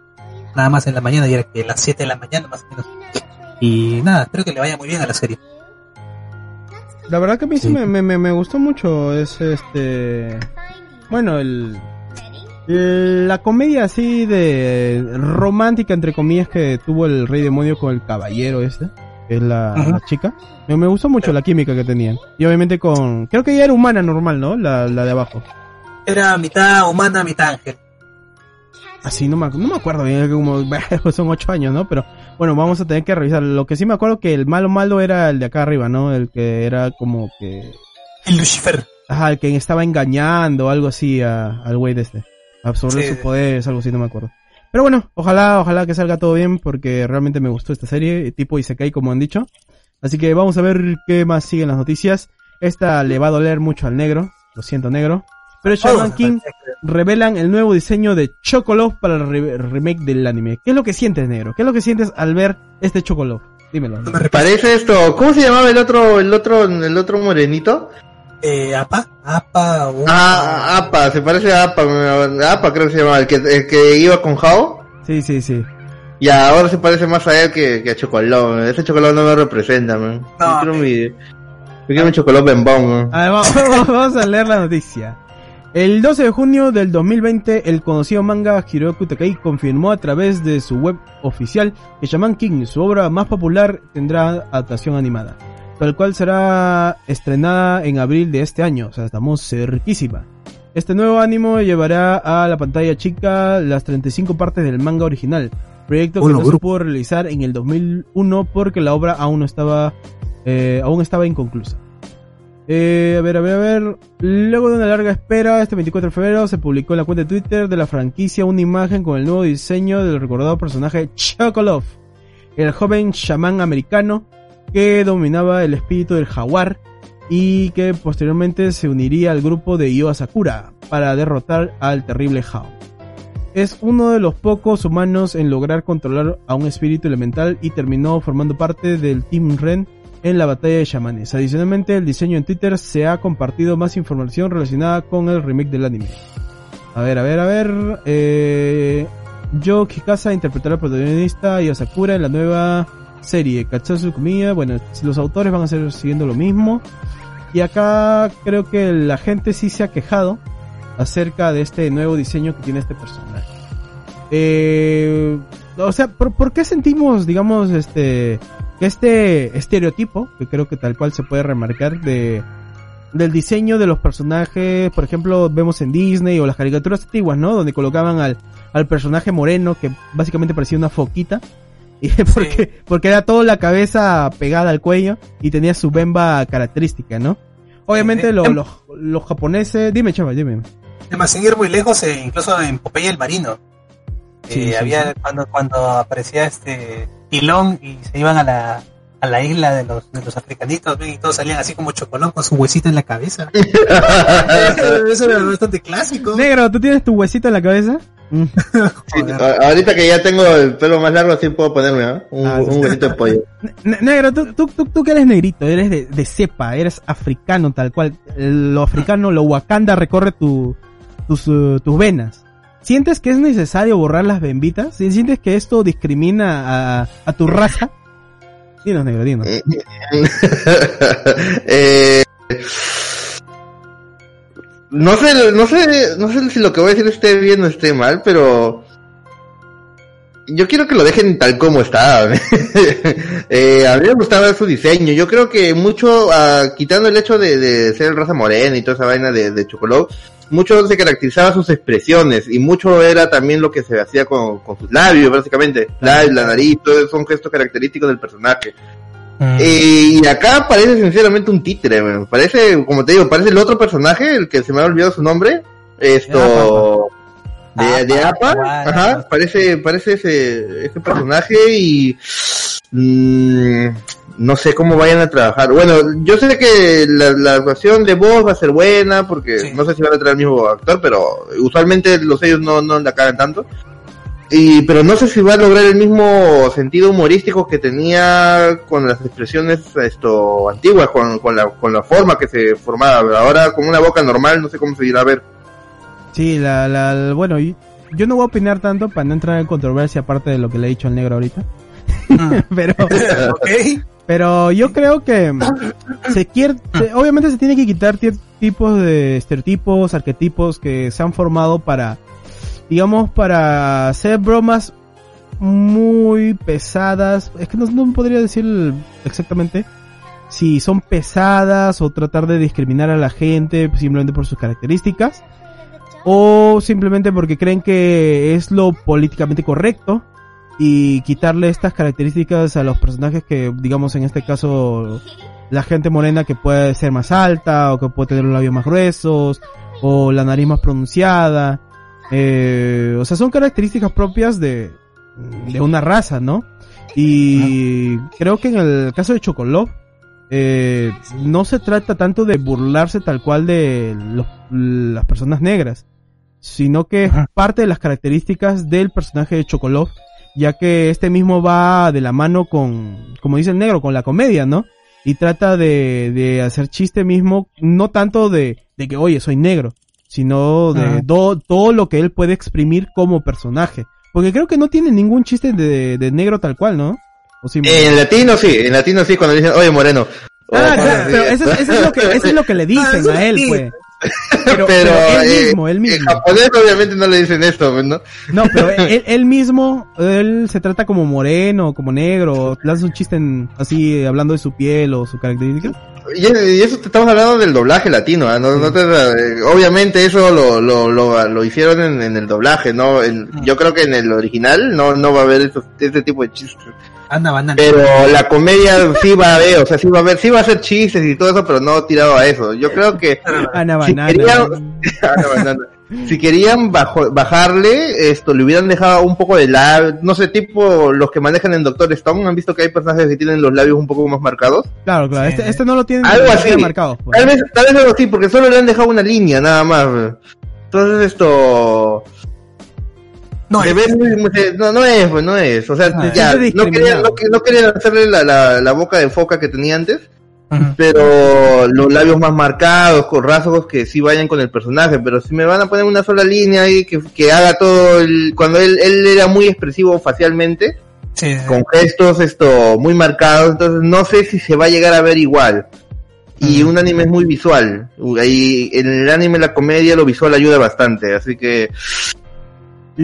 nada más en la mañana y era que las 7 de la mañana más o menos. Y nada, espero que le vaya muy bien a la serie. La verdad que a mí sí, sí me, me, me, gustó mucho. Es este. Bueno, el. La comedia así de romántica, entre comillas, que tuvo el Rey Demonio con el caballero este, que es la, uh -huh. la chica. Me, me, gustó mucho la química que tenían. Y obviamente con. Creo que ella era humana normal, ¿no? La, la de abajo. Era mitad humana, mitad ángel. Así, no me, no me acuerdo bien, como [LAUGHS] son ocho años, ¿no? Pero bueno, vamos a tener que revisar. Lo que sí me acuerdo que el malo malo era el de acá arriba, ¿no? El que era como que... El Lucifer. Ajá, el que estaba engañando, algo así a, al güey de este. Absorber sí. sus poderes, algo así, no me acuerdo. Pero bueno, ojalá, ojalá que salga todo bien porque realmente me gustó esta serie, tipo Isekai como han dicho. Así que vamos a ver qué más siguen las noticias. Esta le va a doler mucho al negro, lo siento negro. Pero Shaman oh, King revelan el nuevo diseño de Chocolove para el re remake del anime. ¿Qué es lo que sientes, negro? ¿Qué es lo que sientes al ver este Chocolove? Dímelo. ¿no? Me parece esto. ¿Cómo se llamaba el otro, el otro, el otro morenito? Eh, Apa, Apa, uh, Ah, Apa, se parece a Apa, Apa creo que se llamaba, el que, el que iba con Jao. Sí, sí, sí. Y ahora se parece más a él que, que a Chocolón. Ese Chocolón no me representa, man. No, yo quiero mi, yo quiero mi Chocolón bembón, man. A ver, vamos, [LAUGHS] vamos a leer la noticia. El 12 de junio del 2020, el conocido manga Hiroku Takei confirmó a través de su web oficial que Shaman King, su obra más popular, tendrá adaptación animada, tal cual será estrenada en abril de este año, o sea, estamos cerquísima. Este nuevo anime llevará a la pantalla chica las 35 partes del manga original, proyecto que no se pudo realizar en el 2001 porque la obra aún no estaba, eh, aún estaba inconclusa. Eh, a ver, a ver, a ver. Luego de una larga espera, este 24 de febrero se publicó en la cuenta de Twitter de la franquicia una imagen con el nuevo diseño del recordado personaje Chocolov, el joven chamán americano que dominaba el espíritu del jaguar y que posteriormente se uniría al grupo de Io Sakura para derrotar al terrible Hao. Es uno de los pocos humanos en lograr controlar a un espíritu elemental y terminó formando parte del Team Ren en la batalla de chamanes. Adicionalmente, el diseño en Twitter se ha compartido más información relacionada con el remake del anime. A ver, a ver, a ver. Eh, Yo Kikasa interpretará al protagonista y a Sakura en la nueva serie Katsatsu Kumiya. Bueno, los autores van a seguir siguiendo lo mismo. Y acá creo que la gente sí se ha quejado acerca de este nuevo diseño que tiene este personaje. Eh, o sea, ¿por, qué sentimos, digamos, este, este estereotipo, que creo que tal cual se puede remarcar de, del diseño de los personajes, por ejemplo, vemos en Disney o las caricaturas antiguas, ¿no? Donde colocaban al, al personaje moreno que básicamente parecía una foquita. Y [LAUGHS] porque, porque era toda la cabeza pegada al cuello y tenía su bemba característica, ¿no? Obviamente Eh, lo- em- los, los japoneses, dime chaval, dime. Además, sin ir muy lejos, eh, incluso en Popeye el Marino. Eh, sí, había cuando cuando aparecía este Tilón y se iban a la a la isla de los de los africanitos y todos salían así como chocolón con su huesito en la cabeza. [LAUGHS] eso, eso era bastante clásico. Negro, ¿tú tienes tu huesito en la cabeza? Mm. [LAUGHS] Sí, ahorita que ya tengo el pelo más largo, así puedo ponerme. Un, Ah, sí. un huesito de pollo. [LAUGHS] Ne- Negro, tú, tú, tú, tú que eres negrito, eres de, de cepa, eres africano tal cual. Lo africano, lo wakanda recorre tu, tus, uh, tus venas. ¿Sientes que es necesario borrar las bembitas? ¿Si- ¿Sientes que esto discrimina a, a tu raza? Dinos, negro, dinos. eh, no sé, no sé, no sé si lo que voy a decir esté bien o esté mal, pero yo quiero que lo dejen tal como está. [LAUGHS] eh, a mí me gustaba su diseño. Yo creo que mucho, ah, quitando el hecho de, de ser raza morena y toda esa vaina de, de Chocolate, mucho se caracterizaba sus expresiones y mucho era también lo que se hacía con, con sus labios, básicamente. La, la nariz, todo eso son gestos característicos del personaje. Mm. Eh, y acá parece sinceramente un títere, man. parece, como te digo, parece el otro personaje, el que se me ha olvidado su nombre, esto, de, de Apa, APA, igual, ajá, Apa. parece, parece ese, ese personaje y mm, no sé cómo vayan a trabajar. Bueno, yo sé que la, la actuación de voz va a ser buena, porque Sí. no sé si van a traer al mismo actor, pero usualmente los sellos no, no la cagan tanto. Y, pero no sé si va a lograr el mismo sentido humorístico que tenía con las expresiones esto antiguas, con, con la, con la forma que se formaba. Ahora con una boca normal, no sé cómo se irá a ver. Sí, la, la, bueno, yo no voy a opinar tanto para no entrar en controversia aparte de lo que le he dicho al negro ahorita. Mm. [LAUGHS] Pero, [LAUGHS] ok. Pero yo creo que se quiere, se- obviamente se tiene que quitar tipos de estereotipos, arquetipos que se han formado para, digamos, para hacer bromas muy pesadas. Es que no, no podría decir exactamente si son pesadas o tratar de discriminar a la gente simplemente por sus características o simplemente porque creen que es lo políticamente correcto y quitarle estas características a los personajes que, digamos, en este caso, la gente morena que puede ser más alta o que puede tener los labios más gruesos o la nariz más pronunciada. Eh, o sea, son características propias de, de una raza, ¿no? Y creo que en el caso de Chocolov, eh, no se trata tanto de burlarse tal cual de los- las personas negras, sino que es parte de las características del personaje de Chocolov, ya que este mismo va de la mano con, como dice el negro, con la comedia, ¿no? Y trata de, de hacer chiste mismo, no tanto de, de que, oye, soy negro, sino de do- todo lo que él puede exprimir como personaje. Porque creo que no tiene ningún chiste de, de negro tal cual, ¿no? ¿O sí? En latino sí, en latino sí, cuando dicen, oye, moreno. Ah, claro, pero eso, es- eso es lo que, eso es lo que le [LAUGHS] dicen Ah, a él, pues. [LAUGHS] Pero, pero él eh, mismo, él En mismo. japonés obviamente no le dicen esto, pues, ¿no? No, pero [LAUGHS] él, él mismo, él se trata como moreno, como negro, lanza un chiste en, así, hablando de su piel o su característica. Y, y eso te estamos hablando del doblaje latino, ¿ah? no, no te- eh, obviamente eso lo, lo, lo, lo hicieron en, en el doblaje, ¿no? En- yo creo que en el original no, no va a haber estos- este tipo de chistes. Anda banana. Pero la comedia sí va a haber, o sea, sí va a haber, sí va a hacer chistes y todo eso, pero no tirado a eso. Yo creo que Ana Si Banana. querían- [LAUGHS] no, banana. Si querían bajo- bajarle esto, le hubieran dejado un poco de labio, no sé, tipo los que manejan en Doctor Stone, han visto que hay personajes que tienen los labios un poco más marcados. Claro, claro, este, este no lo tiene Algo así. marcado. pues. Tal vez, tal vez algo así, porque solo le han dejado una línea, nada más. Entonces esto, No, es- muy- no, no es, pues no es, o sea, Ah, ya, no querían, no, no querían hacerle la, la, la boca de foca que tenía antes, Pero los labios más marcados, con rasgos que sí vayan con el personaje, pero si me van a poner una sola línea ahí que, que haga todo el, cuando él, él era muy expresivo facialmente, Sí, sí. con gestos esto muy marcados, entonces no sé si se va a llegar a ver igual. Y un anime es muy visual, y en el anime la comedia lo visual ayuda bastante, así que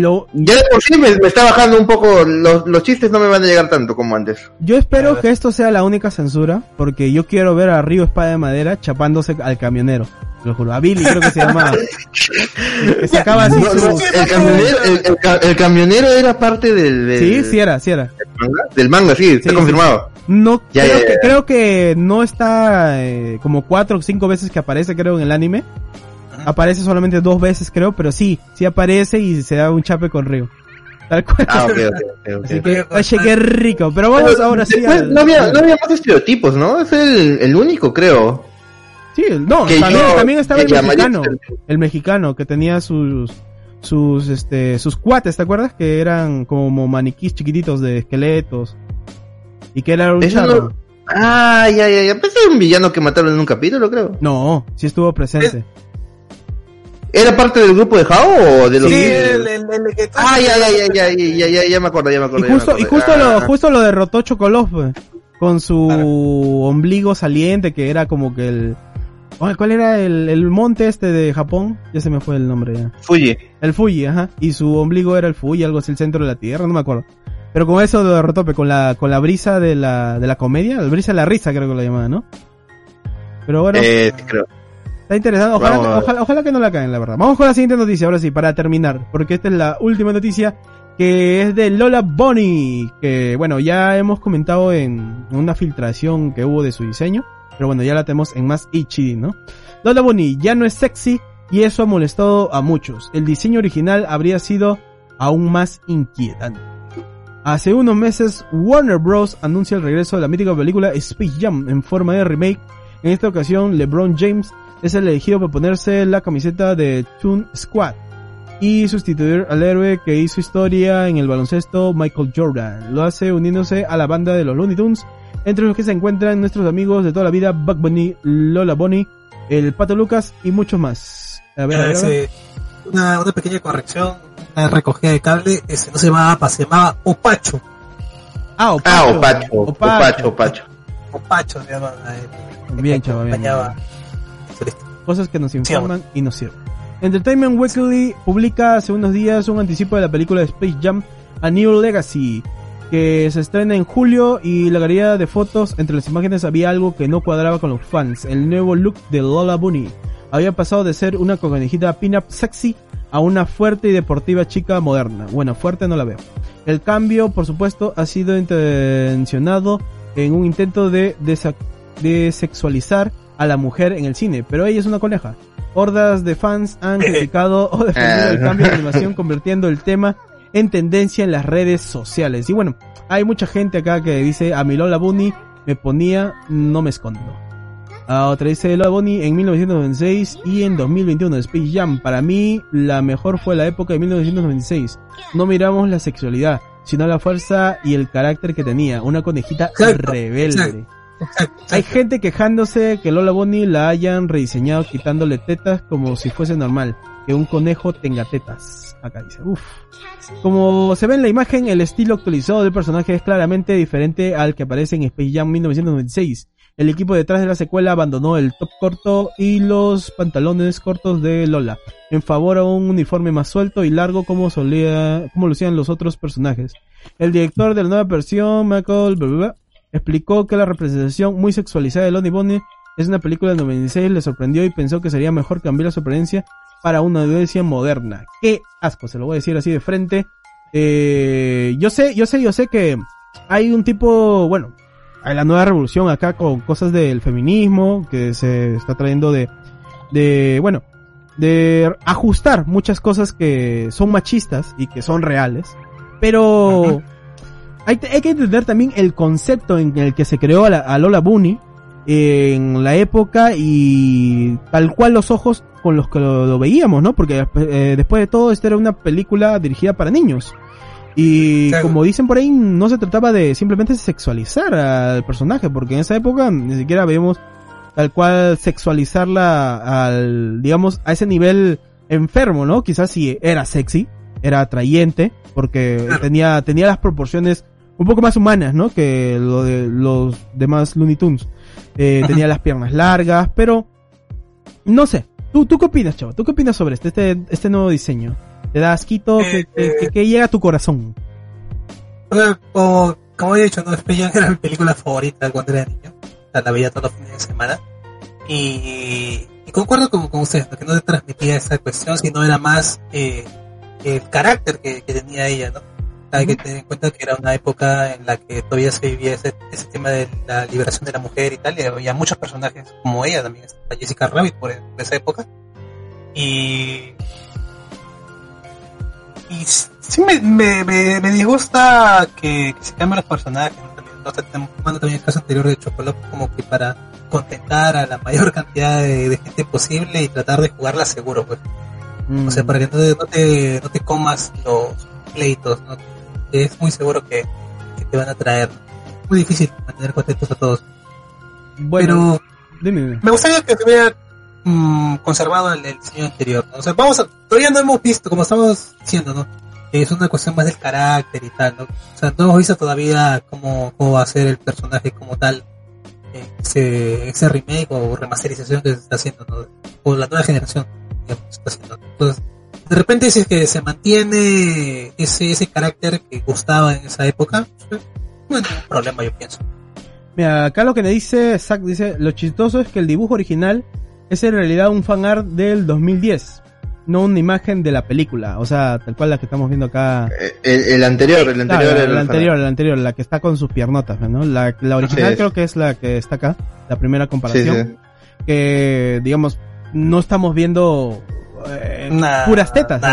Lo, ya de por sí me, me está bajando un poco, los, los chistes no me van a llegar tanto como antes. yo espero que esto sea la única censura, porque yo quiero ver a Río Espada de Madera chapándose al camionero. Lo juro, a Billy creo que se llama. [LAUGHS] que sacaba así No, su- el, camionero, el, el ca- el camionero era parte del, del- Sí, sí era, sí era. manga, del manga, sí, está Sí, confirmado. No, Ya, creo, ya, que, creo que no está eh, como cuatro o cinco veces que aparece, creo, en el anime. Aparece solamente dos veces, creo, pero sí, sí aparece y se da un chape con Río. Tal cual. Ah, ok, ok, ok, ok. Así que, oye, qué rico. Pero vamos ahora sí Después no, había, no había más estereotipos, ¿no? Es el, el único, creo. Sí, no, que también, yo- también estaba el mexicano. El mexicano que tenía sus sus este sus cuates, ¿te acuerdas? Que eran como maniquís chiquititos de esqueletos. Y que era un no- Ah, ya, ya, ya. Era un villano que mataron en un capítulo, creo. No, sí estuvo presente. ¿Era parte del grupo de Jao o de los Sí, el, el, el que Ah, ya, ya, ya, ya, ya, ya, ya me acuerdo, ya me acuerdo. Y justo. Y justo, lo, ah. justo lo derrotó Chocolov con su ombligo saliente que era como que el ¿Cuál era el, el, monte este de Japón? Ya se me fue el nombre ya. Fuji. El Fuji, ajá. Y su ombligo era el Fuji, algo así, el centro de la tierra, no me acuerdo. Pero con eso lo derrotó, con la, con la brisa de la, de la comedia, la brisa de la risa creo que lo llamaban, ¿no? Pero bueno. Eh, creo está interesante. Ojalá, ojalá, ojalá que no la caen, la verdad. Vamos con la siguiente noticia, ahora sí, para terminar. Porque esta es la última noticia, que es de Lola Bonnie. Que, bueno, ya hemos comentado en una filtración que hubo de su diseño. Pero bueno, ya la tenemos en más HD, ¿no? Lola Bonnie ya no es sexy y eso ha molestado a muchos. El diseño original habría sido aún más inquietante. Hace unos meses, Warner Bros. anuncia el regreso de la mítica película Space Jam en forma de remake. En esta ocasión, LeBron James es el elegido para ponerse la camiseta de Toon Squad y sustituir al héroe que hizo historia en el baloncesto Michael Jordan. Lo hace uniéndose a la banda de los Looney Tunes, entre los que se encuentran nuestros amigos de toda la vida, Buck Bunny, Lola Bunny, el Pato Lucas y muchos más. A ver, a ver, a ver. Ese- una, una pequeña corrección, una recogida de cable, ese no se llamaba APA, se llamaba Opacho. Ah, Opacho. Ah, Opacho, Opacho, Opacho. Opacho se llamaba. eh, Bien, chaval, bien, acompañaba- Cosas que nos informan y nos sirven. Entertainment Weekly publica hace unos días un anticipo de la película de Space Jam A New Legacy, que se estrena en julio y la galería de fotos entre las imágenes había algo que no cuadraba con los fans. El nuevo look de Lola Bunny había pasado de ser una conejita pin-up sexy a una fuerte y deportiva chica moderna. Bueno, fuerte no la veo. El cambio, por supuesto, ha sido intencionado en un intento de desa- desexualizar a la mujer en el cine, pero ella es una coneja. Hordas de fans han [LAUGHS] criticado o defendido el cambio de animación convirtiendo el tema en tendencia en las redes sociales. Y bueno, hay mucha gente acá que dice a mi Lola Bunny me ponía, no me escondo. A otra dice Lola Bunny en 1996 y en 2021 Space Jam. Para mí la mejor fue la época de 1996. No miramos la sexualidad, sino la fuerza y el carácter que tenía. Una conejita Exacto, rebelde. exacto. Hay gente quejándose que Lola Bunny la hayan rediseñado quitándole tetas como si fuese normal. que un conejo tenga tetas. Acá dice, uff. Como se ve en la imagen, el estilo actualizado del personaje es claramente diferente al que aparece en Space Jam 1996. El equipo detrás de la secuela abandonó el top corto y los pantalones cortos de Lola, en favor a un uniforme más suelto y largo como solía, como lucían los otros personajes. El director de la nueva versión, Michael, bla, bla, bla, explicó que la representación muy sexualizada de Lonnie Bonnie es una película del 96, le sorprendió y pensó que sería mejor cambiar la sorprendencia para una audiencia moderna. Qué asco, se lo voy a decir así de frente. Eh, yo sé, yo sé, yo sé que hay un tipo, bueno, hay la nueva revolución acá con cosas del feminismo que se está trayendo de, de, bueno, de ajustar muchas cosas que son machistas y que son reales, pero hay, que entender también el concepto en el que se creó a, la- a Lola Bunny en la época y tal cual los ojos con los que lo, lo veíamos, ¿no? Porque eh, después de todo, esta era una película dirigida para niños. Y Claro. como dicen por ahí, no se trataba de simplemente sexualizar al personaje, porque en esa época ni siquiera vemos tal cual sexualizarla al, digamos, a ese nivel enfermo, ¿no? Quizás si era sexy, era atrayente, porque Claro. tenía, tenía las proporciones un poco más humanas, ¿no? Que lo de los demás Looney Tunes. Eh, tenía las piernas largas, pero no sé. ¿Tú, ¿Tú qué opinas, chavo? ¿Tú qué opinas sobre este, este, este nuevo diseño? ¿Te da asquito? ¿Qué, Eh, qué- qué llega a tu corazón? Como, como he dicho, no Space era mi película favorita cuando era niño. La veía todos los fines de semana. Y, y concuerdo con, con ustedes, ¿no? que no te transmitía esa cuestión, sino era más eh, el carácter que, que tenía ella, ¿no? Hay que tener en cuenta que era una época en la que todavía se vivía ese, ese tema de la liberación de la mujer y tal, y había muchos personajes como ella también, está Jessica Rabbit por, por esa época. Y y sí me, me, me, me disgusta que, que se cambien los personajes. ¿no? También, también el caso anterior de Chocoloco como que para contentar a la mayor cantidad de, de gente posible y tratar de jugarla seguro, pues. O sea, Mm. para que no te, no te, no te comas los pleitos, ¿no? Es muy seguro que, que te van a traer. Muy difícil mantener contentos a todos. Bueno, Pero dime, me gustaría que se hubiera mm, conservado el, el diseño anterior. ¿no? O sea, vamos a, todavía no hemos visto, como estamos diciendo, ¿no? Es una cuestión más del carácter y tal, ¿no? O sea, no hemos visto todavía cómo, cómo va a ser el personaje como tal. eh, Ese, ese remake o remasterización que se está haciendo, ¿no? O la nueva generación, digamos, que se está haciendo. Entonces, de repente si es que se mantiene ese, ese carácter que gustaba en esa época, pues, no hay ningún problema, yo pienso. Mira, acá lo que me dice Zack dice, lo chistoso es que el dibujo original es en realidad un fan art del 2010, no una imagen de la película, o sea, tal cual la que estamos viendo acá. Eh, El, el anterior, el anterior. el anterior, la anterior, la que está con sus piernotas, ¿no? La, la original creo que es la que está acá, la primera comparación, sí. que digamos, no estamos viendo Nah, puras tetas, ¿no?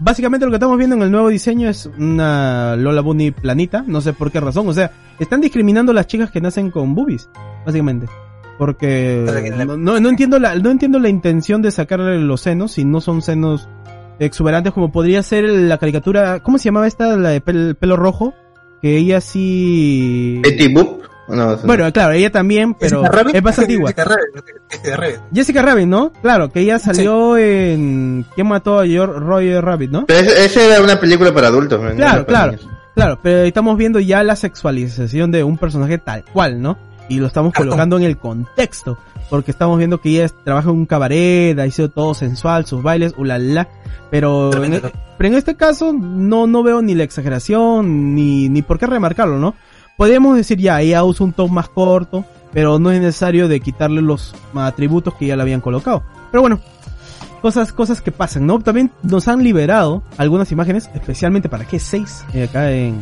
Básicamente lo que estamos viendo en el nuevo diseño es una Lola Bunny planita, no sé por qué razón, o sea, están discriminando a las chicas que nacen con boobies, básicamente. Porque no, no, no entiendo la, no entiendo la intención de sacarle los senos si no son senos exuberantes como podría ser la caricatura, ¿cómo se llamaba esta? La de pel- pelo rojo, que ella sí... Betty Boop. No. Bueno, claro, ella también, pero Jessica Rabbit, es más antigua. Jessica Rabbit, Jessica Rabbit. ¿no? Claro, que ella salió en... ¿Quién mató a George Roy Rabbit, no? Pero ese- esa era una película para adultos. Claro, claro. Claro, pero estamos viendo ya la sexualización de un personaje tal cual, ¿no? Y lo estamos colocando en el contexto, porque estamos viendo que ella es- trabaja en un cabaret, ha sido todo sensual, sus bailes, ulala, pero en, e- pero en este caso no, no veo ni la exageración, ni, ni por qué remarcarlo, ¿no? Podríamos decir ya, ella usa un top más corto, pero no es necesario de quitarle los atributos que ya le habían colocado. Pero bueno, cosas, cosas que pasan, ¿no? También nos han liberado algunas imágenes, especialmente para G6, eh, acá en,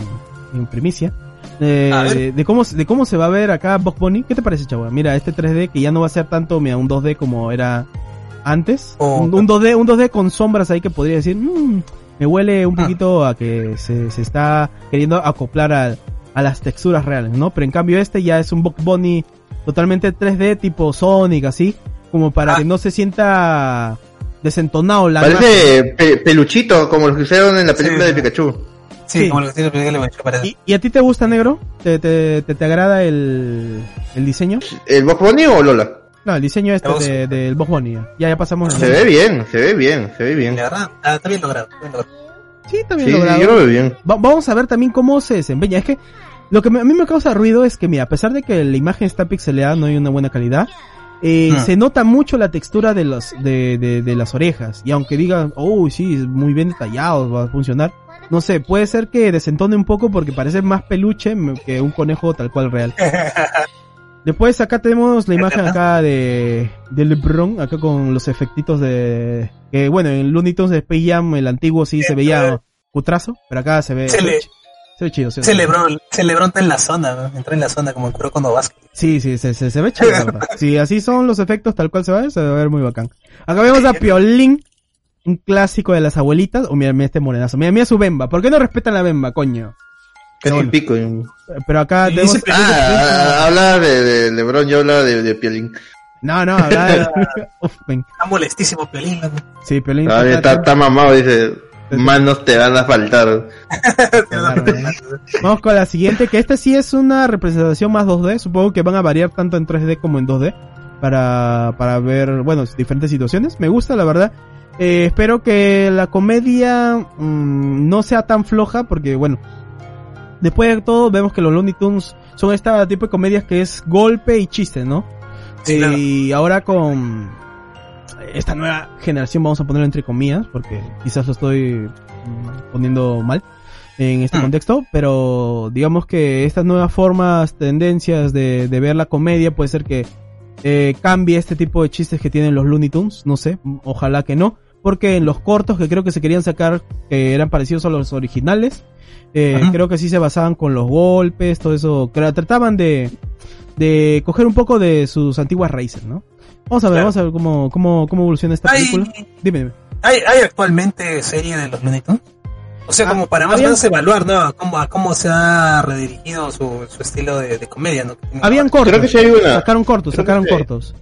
en primicia, eh, de, de cómo, de cómo se va a ver acá Box Bunny. ¿Qué te parece, chavo? Mira, este 3D que ya no va a ser tanto, mira, un 2D como era antes. Oh, un, un 2D, un 2D con sombras ahí que podría decir, "Mm, me huele un Ah. poquito a que se, se está queriendo acoplar a, a las texturas reales, ¿no? Pero en cambio este ya es un Box Bunny totalmente 3D tipo Sonic, así, como para Ah. que no se sienta desentonado la. Parece pe- peluchito, como los que hicieron en la película Sí. de Pikachu. Sí, Sí. como lo que tiene que le me parece. ¿Y, y a ti te gusta, negro? ¿Te, te, te, te agrada el, el diseño? ¿El Box Bunny o Lola? No, el diseño este Vamos. de- del Box Bunny. Ya, ya pasamos. Se ve bien, se ve bien, se ve bien. La verdad, ah, está bien logrado. bien logrado. Sí, también Sí, sí, logrado. yo lo veo bien. Va- vamos a ver también cómo se desempeña. Es que lo que me- a mí me causa ruido es que, mira, a pesar de que la imagen está pixelada, no hay una buena calidad, eh, Ah. se nota mucho la textura de, los, de, de, de las orejas. Y aunque digan, oh, sí, es muy bien detallado, va a funcionar. No sé, puede ser que desentone un poco porque parece más peluche que un conejo tal cual real. [LAUGHS] Después acá tenemos la imagen acá de, de LeBron, acá con los efectitos de... Que bueno, en Looney Tunes de Space Jam, el antiguo sí se veía cutrazo, pero acá se ve... Se le- se ve chido. se ve Se chido. Lebrón, se Lebrón está en la zona, ¿no? entró en la zona como el Kuroko no Basket. Sí, sí, se, se, se ve chido. [LAUGHS] Si así son los efectos tal cual se ve, se va a ver muy bacán. Acá vemos a Piolín, un clásico de las abuelitas. O mira, mira este morenazo. Mira, mira su bemba. ¿Por qué no respetan la bemba, coño? Casi bueno. pico. Pero acá tenemos... dice- Ah, habla de, de Lebron, yo habla de, de Piolín. No, no, habla de- [LAUGHS] Uf, ven. Está molestísimo Piolín. ¿no? Sí, Piolín. Ah, está, está mamado, dice. Manos te van a [LAUGHS] faltar. ¿eh? Vamos con la siguiente, que esta sí es una representación más 2D. Supongo que van a variar tanto en 3D como en 2D. Para, para ver, bueno, diferentes situaciones. Me gusta, la verdad. Eh, espero que la comedia mm, no sea tan floja, porque bueno, después de todo vemos que los Looney Tunes son este tipo de comedias que es golpe y chiste, ¿no? Sí, claro. y ahora con esta nueva generación, vamos a ponerlo entre comillas, porque quizás lo estoy poniendo mal en este Mm. contexto, pero digamos que estas nuevas formas, tendencias de, de ver la comedia puede ser que eh, cambie este tipo de chistes que tienen los Looney Tunes, no sé, ojalá que no, porque en los cortos que creo que se querían sacar, que eran parecidos a los originales, eh, creo que sí se basaban con los golpes, todo eso, que trataban de, de coger un poco de sus antiguas raíces, ¿no? Vamos a ver, Claro. vamos a ver cómo, cómo, cómo evoluciona esta ¿Hay, película. Dime, dime. hay, hay actualmente serie de los Looney Tunes? O sea, Ah, como para más o menos evaluar, ¿no? A cómo, a cómo se ha redirigido su, su estilo de, de comedia, ¿no? Habían cortos, Creo que sí hay una. sacaron cortos, Creo sacaron cortos.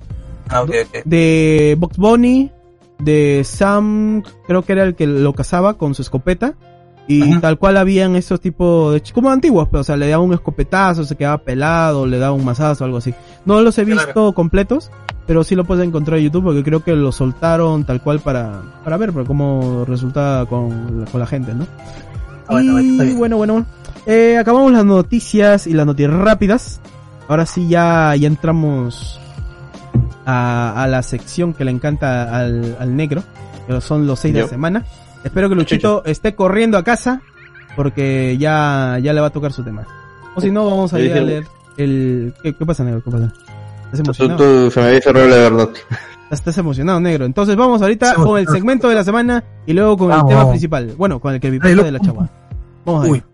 Ah, ok, ok. De Box Bunny, de Sam, creo que era el que lo cazaba con su escopeta. Y Ajá. tal cual habían estos tipos de ch- como antiguos, pero o sea, le daba un escopetazo, se quedaba pelado, le daba un mazazo, algo así. No los he visto Claro. completos, pero sí lo puedes encontrar en YouTube porque creo que lo soltaron tal cual para, para ver pero cómo resulta con, la- con la gente, ¿no? Ah, bueno, bueno, y bien. bueno, bueno, eh, acabamos las noticias y las noticias rápidas. Ahora sí ya, ya entramos a, a la sección que le encanta al, al negro, que son los seis de la semana. Espero que Luchito esté corriendo a casa porque ya, ya le va a tocar su tema. O si no, vamos a ir a leer el... ¿Qué, qué pasa, negro? ¿Qué pasa? ¿Estás emocionado? tú, se me había cerrado la verdad. Estás emocionado, negro. Entonces vamos ahorita con el segmento de la semana y luego con el tema principal. Bueno, con el que loco. de la chagua. Vamos a ver. Uy.